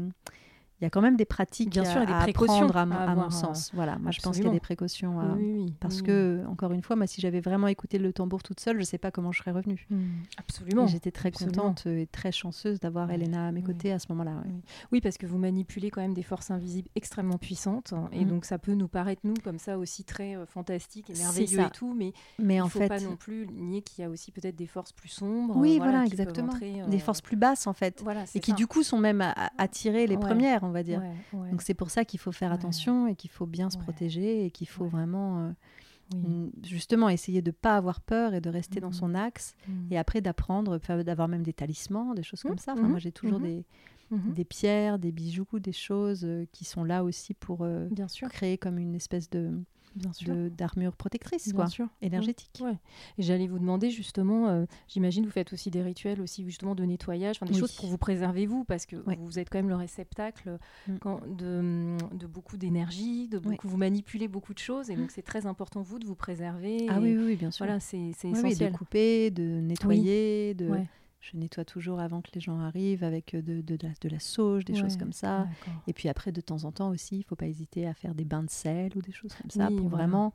il y a quand même des pratiques Bien à, sûr, et des à précautions à, mon- à à mon euh, sens. Voilà, moi je pense qu'il y a des précautions à- Oui, oui, Parce oui, que, encore une fois, moi, si j'avais vraiment écouté le tambour toute seule, je ne sais pas comment je serais revenue. Mhm. Absolument. J'étais très absolument. contente et très chanceuse d'avoir Elena à mes côtés à ce moment-là. ouais. Oui, parce que vous manipulez quand même des forces invisibles extrêmement puissantes. Et Mm. donc, ça peut nous paraître, nous, comme ça, aussi très euh, fantastique et merveilleux et tout. Mais Mais il ne faut fait, pas non plus nier qu'il y a aussi peut-être des forces plus sombres. oui, euh, voilà, exactement. entrer, euh, Des forces plus basses, en fait, et qui du coup sont même à- à- attirées les premières, on va dire. Ouais, ouais. Donc c'est pour ça qu'il faut faire attention et qu'il faut bien se protéger et qu'il faut vraiment, euh, Oui. justement, essayer de ne pas avoir peur et de rester dans Mhm. son axe. Mhm. Et après d'apprendre, d'avoir même des talismans, des choses comme Mhm. ça. Enfin, Mhm. Moi j'ai toujours des, des pierres, des bijoux, des choses euh, qui sont là aussi pour euh, Bien sûr. créer comme une espèce de d'armure protectrice, quoi, sûr. énergétique. Ouais. Et j'allais vous demander justement, euh, j'imagine vous faites aussi des rituels aussi justement de nettoyage, des choses pour vous préserver vous, parce que vous êtes quand même le réceptacle mm. de, de, beaucoup d'énergie, de beaucoup, vous manipulez beaucoup de choses, et donc c'est très important vous de vous préserver. Ah oui, oui, bien sûr. Voilà, c'est essentiel. de couper, de nettoyer, de je nettoie toujours avant que les gens arrivent avec euh, de, de, la, sauge, des choses comme ça. Et puis après, de temps en temps aussi, il ne faut pas hésiter à faire des bains de sel ou des choses comme ça pour vraiment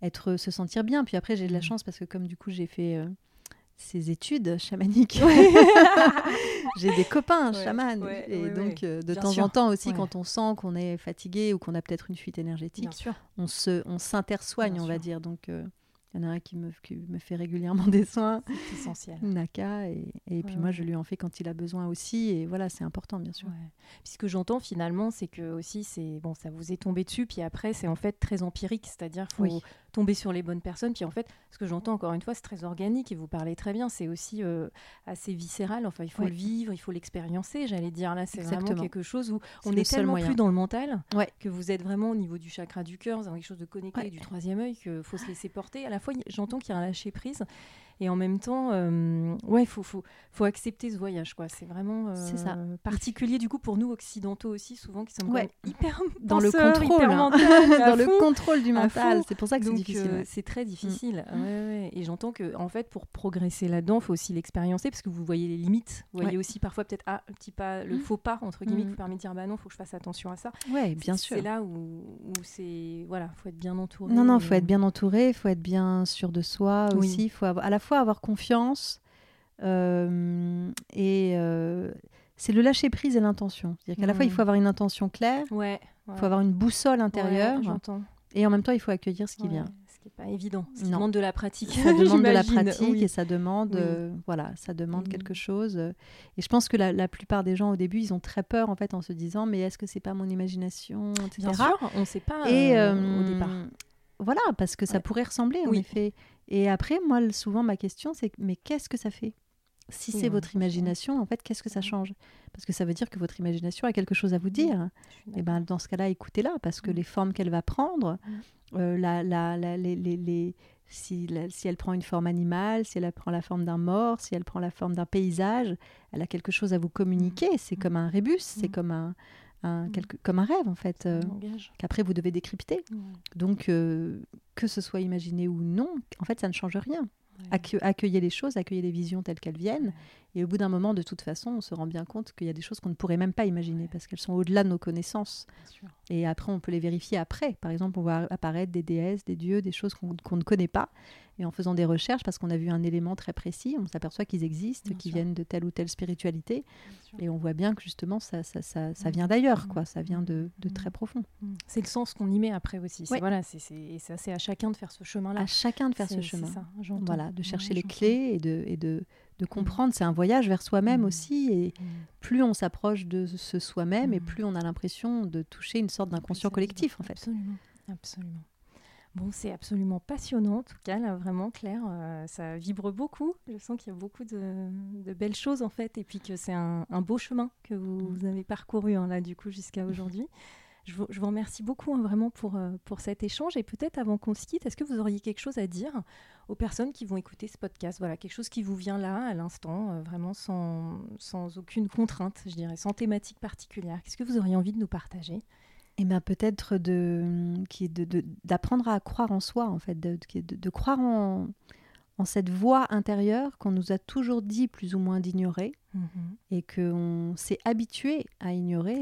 être, se sentir bien. Puis après, j'ai de la mm. chance parce que comme du coup, j'ai fait euh, ces études chamaniques, j'ai des copains chamans. et donc, euh, de temps en temps aussi, quand on sent qu'on est fatigué ou qu'on a peut-être une fuite énergétique, on se, on s'intersoigne, on va dire. Donc, il y en a un qui me, me fait régulièrement des soins. C'est essentiel. Naka. Et, et puis moi, je lui en fais quand il a besoin aussi. Et voilà, c'est important, bien sûr. Puis ce que j'entends finalement, c'est que aussi, c'est bon, ça vous est tombé dessus. Puis après, c'est en fait très empirique. C'est-à-dire qu'il faut tomber sur les bonnes personnes. Puis en fait, ce que j'entends encore une fois, c'est très organique et vous parlez très bien. C'est aussi euh, assez viscéral. Enfin, il faut le vivre, il faut l'expériencer. J'allais dire là, c'est vraiment quelque chose où on est, tellement plus dans le mental que vous êtes vraiment au niveau du chakra du cœur, dans quelque chose de connecté du troisième œil qu'il faut se laisser porter. À la fois, j'entends qu'il y a un lâcher prise et en même temps, euh, ouais, il faut, faut, faut, accepter ce voyage. quoi. C'est vraiment euh, particulier du coup pour nous occidentaux aussi, souvent qui sommes hyper dans le contrôle, hein. dans le contrôle du mental. C'est pour ça que c'est difficile. Euh, c'est très difficile. Mm. Et j'entends que en fait, pour progresser là-dedans, il faut aussi l'expériencer parce que vous voyez les limites. Vous voyez aussi parfois peut-être ah, un petit pas, le mm. faux pas entre guillemets qui vous mm. permet de dire bah non, faut que je fasse attention à ça. Ouais, bien sûr. C'est là où, où c'est voilà, faut être bien entouré. Non, non, faut être bien entouré, faut être bien sûr de soi aussi. Faut avoir, à la fois avoir confiance euh, et euh, c'est le lâcher prise et l'intention. C'est-à-dire qu'à la fois il faut avoir une intention claire, ouais, il faut avoir une boussole intérieure, et en même temps il faut accueillir ce qui vient qui n'est pas évident. Ça demande de la pratique. Ça demande de la pratique et ça demande, euh, voilà, ça demande mm. quelque chose. Et je pense que la, plupart des gens au début, ils ont très peur en fait en se disant, mais est-ce que c'est pas mon imagination, etc. Bien sûr, on ne sait pas et, au départ. Voilà, parce que ça pourrait ressembler en effet. Et après, moi, souvent ma question, c'est, mais qu'est-ce que ça fait? Si c'est votre imagination, en fait, qu'est-ce que ça change? Parce que ça veut dire que votre imagination a quelque chose à vous dire. Et ben dans ce cas-là, écoutez-la, parce que les formes qu'elle va prendre. Euh, la, la, les, les, si, si, elle prend une forme animale, si elle prend la forme d'un mort, si elle prend la forme d'un paysage, elle a quelque chose à vous communiquer. Mm. C'est comme un rébus, c'est mm. comme un, un mm. quelque, comme un rêve en fait, euh, qu'après vous devez décrypter. Donc euh, que ce soit imaginé ou non, en fait ça ne change rien. accueillez les choses, accueillez les visions telles qu'elles viennent, et au bout d'un moment, de toute façon, on se rend bien compte qu'il y a des choses qu'on ne pourrait même pas imaginer parce qu'elles sont au-delà de nos connaissances. Et après, on peut les vérifier après. Par exemple, on voit apparaître des déesses, des dieux, des choses qu'on ne connaît pas. Et en faisant des recherches, parce qu'on a vu un élément très précis, on s'aperçoit qu'ils existent, qu'ils viennent de telle ou telle spiritualité. Et on voit bien que justement, ça, ça, ça, ça vient d'ailleurs, quoi. Ça vient de, de très profond. C'est le sens qu'on y met après aussi. Voilà, c'est à chacun de faire ce chemin-là. À chacun de faire ce chemin. voilà, de chercher les clés et de, et de de comprendre. C'est un voyage vers soi-même mmh. aussi. Et mmh. plus on s'approche de ce soi-même, et plus on a l'impression de toucher une sorte d'inconscient collectif, en fait. Absolument. Absolument. Bon, c'est absolument passionnant, en tout cas, là, vraiment, Claire. Euh, ça vibre beaucoup. Je sens qu'il y a beaucoup de, belles choses, en fait, et puis que c'est un, beau chemin que vous, avez parcouru, hein, là, du coup, jusqu'à aujourd'hui. Je vous, remercie beaucoup hein, vraiment pour, euh, pour cet échange. Et peut-être avant qu'on se quitte, est-ce que vous auriez quelque chose à dire aux personnes qui vont écouter ce podcast? Voilà, quelque chose qui vous vient là, à l'instant, euh, vraiment sans, sans aucune contrainte, je dirais, sans thématique particulière. Qu'est-ce que vous auriez envie de nous partager? Eh bien, peut-être de, d'apprendre à croire en soi, en fait, de, de croire en, en cette voix intérieure qu'on nous a toujours dit plus ou moins d'ignorer mhm. et qu'on s'est habitué à ignorer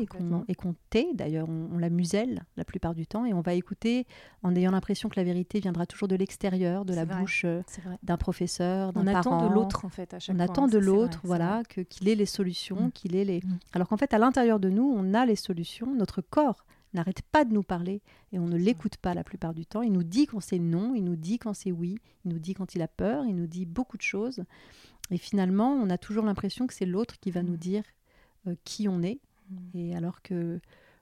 et qu'on tait. D'ailleurs, on, la muselle la plupart du temps et on va écouter en ayant l'impression que la vérité viendra toujours de l'extérieur, de la bouche euh, d'un professeur, d'un parent. On attend de l'autre en fait à chaque on fois. On attend de l'autre, voilà, qu'il ait les solutions, mm. qu'il ait les. Mm. Alors qu'en fait, à l'intérieur de nous, on a les solutions. Notre corps n'arrête pas de nous parler et on ne l'écoute pas la plupart du temps. Il nous dit quand c'est non, il nous dit quand c'est oui, il nous dit quand il a peur, il nous dit beaucoup de choses. Et finalement, on a toujours l'impression que c'est l'autre qui va nous dire euh, qui on est. Mm. Et alors que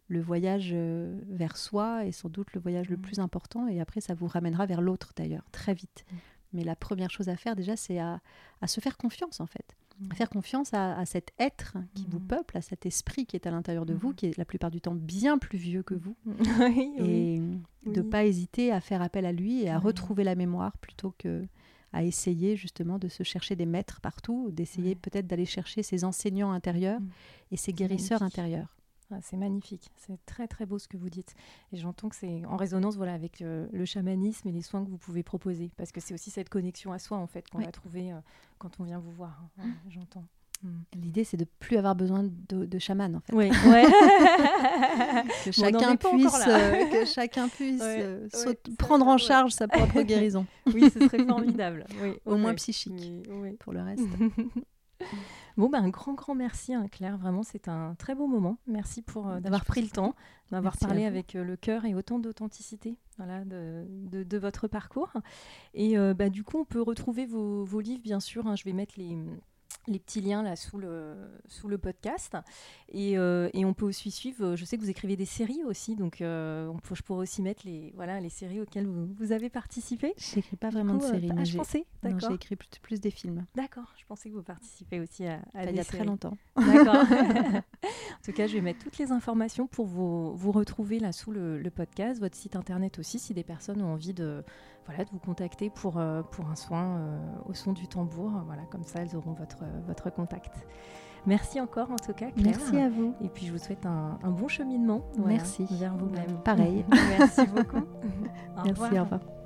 le voyage euh, vers soi est sans doute le voyage le mm. plus important. Et après, ça vous ramènera vers l'autre d'ailleurs, très vite. Mais la première chose à faire déjà, c'est à, se faire confiance en fait. Faire confiance à, cet être qui vous peuple, à cet esprit qui est à l'intérieur de vous, qui est la plupart du temps bien plus vieux que vous. et de ne pas hésiter à faire appel à lui et à retrouver la mémoire plutôt que à essayer justement de se chercher des maîtres partout, d'essayer peut-être d'aller chercher ses enseignants intérieurs mm. et ses guérisseurs intérieurs. Ah, c'est magnifique, c'est très très beau ce que vous dites. Et j'entends que c'est en résonance voilà, avec euh, le chamanisme et les soins que vous pouvez proposer, parce que c'est aussi cette connexion à soi en fait qu'on va trouver euh, quand on vient vous voir. Hein. j'entends. Hmm. L'idée, c'est de plus avoir besoin de, de chaman, en fait. Oui. que, chacun puisse, euh, que chacun puisse prendre en charge sa propre guérison. oui, ce serait formidable. Au moins psychique. Pour le reste. Bon, ben, un grand, grand merci, hein, Claire. Vraiment, c'est un très beau moment. Merci pour euh, d'avoir pris le temps, d'avoir parlé avec euh, le cœur et autant d'authenticité voilà, de, de, votre parcours. Et euh, bah, du coup, on peut retrouver vos, vos livres, bien sûr. Hein. je vais mettre les les petits liens là sous le, sous le podcast. Et, euh, et, on peut aussi suivre, je sais que vous écrivez des séries aussi, donc euh, on peut, je pourrais aussi mettre les, voilà, les séries auxquelles vous, vous avez participé. Je n'écris pas vraiment de séries. Ah, je pensais, J'ai écrit plus, plus, des films. D'accord, je pensais que vous participez aussi à, à Il y a très longtemps. D'accord. en tout cas, je vais mettre toutes les informations pour vous, vous retrouver là sous le, le podcast, votre site internet aussi, si des personnes ont envie de voilà, de vous contacter pour, euh, pour un soin euh, au son du tambour. Voilà, comme ça, elles auront votre, votre contact. Merci encore en tout cas. Claire. Merci à vous. Et puis je vous souhaite un, un bon cheminement Merci. vers vous-même. Pareil. Merci beaucoup. Merci, au revoir.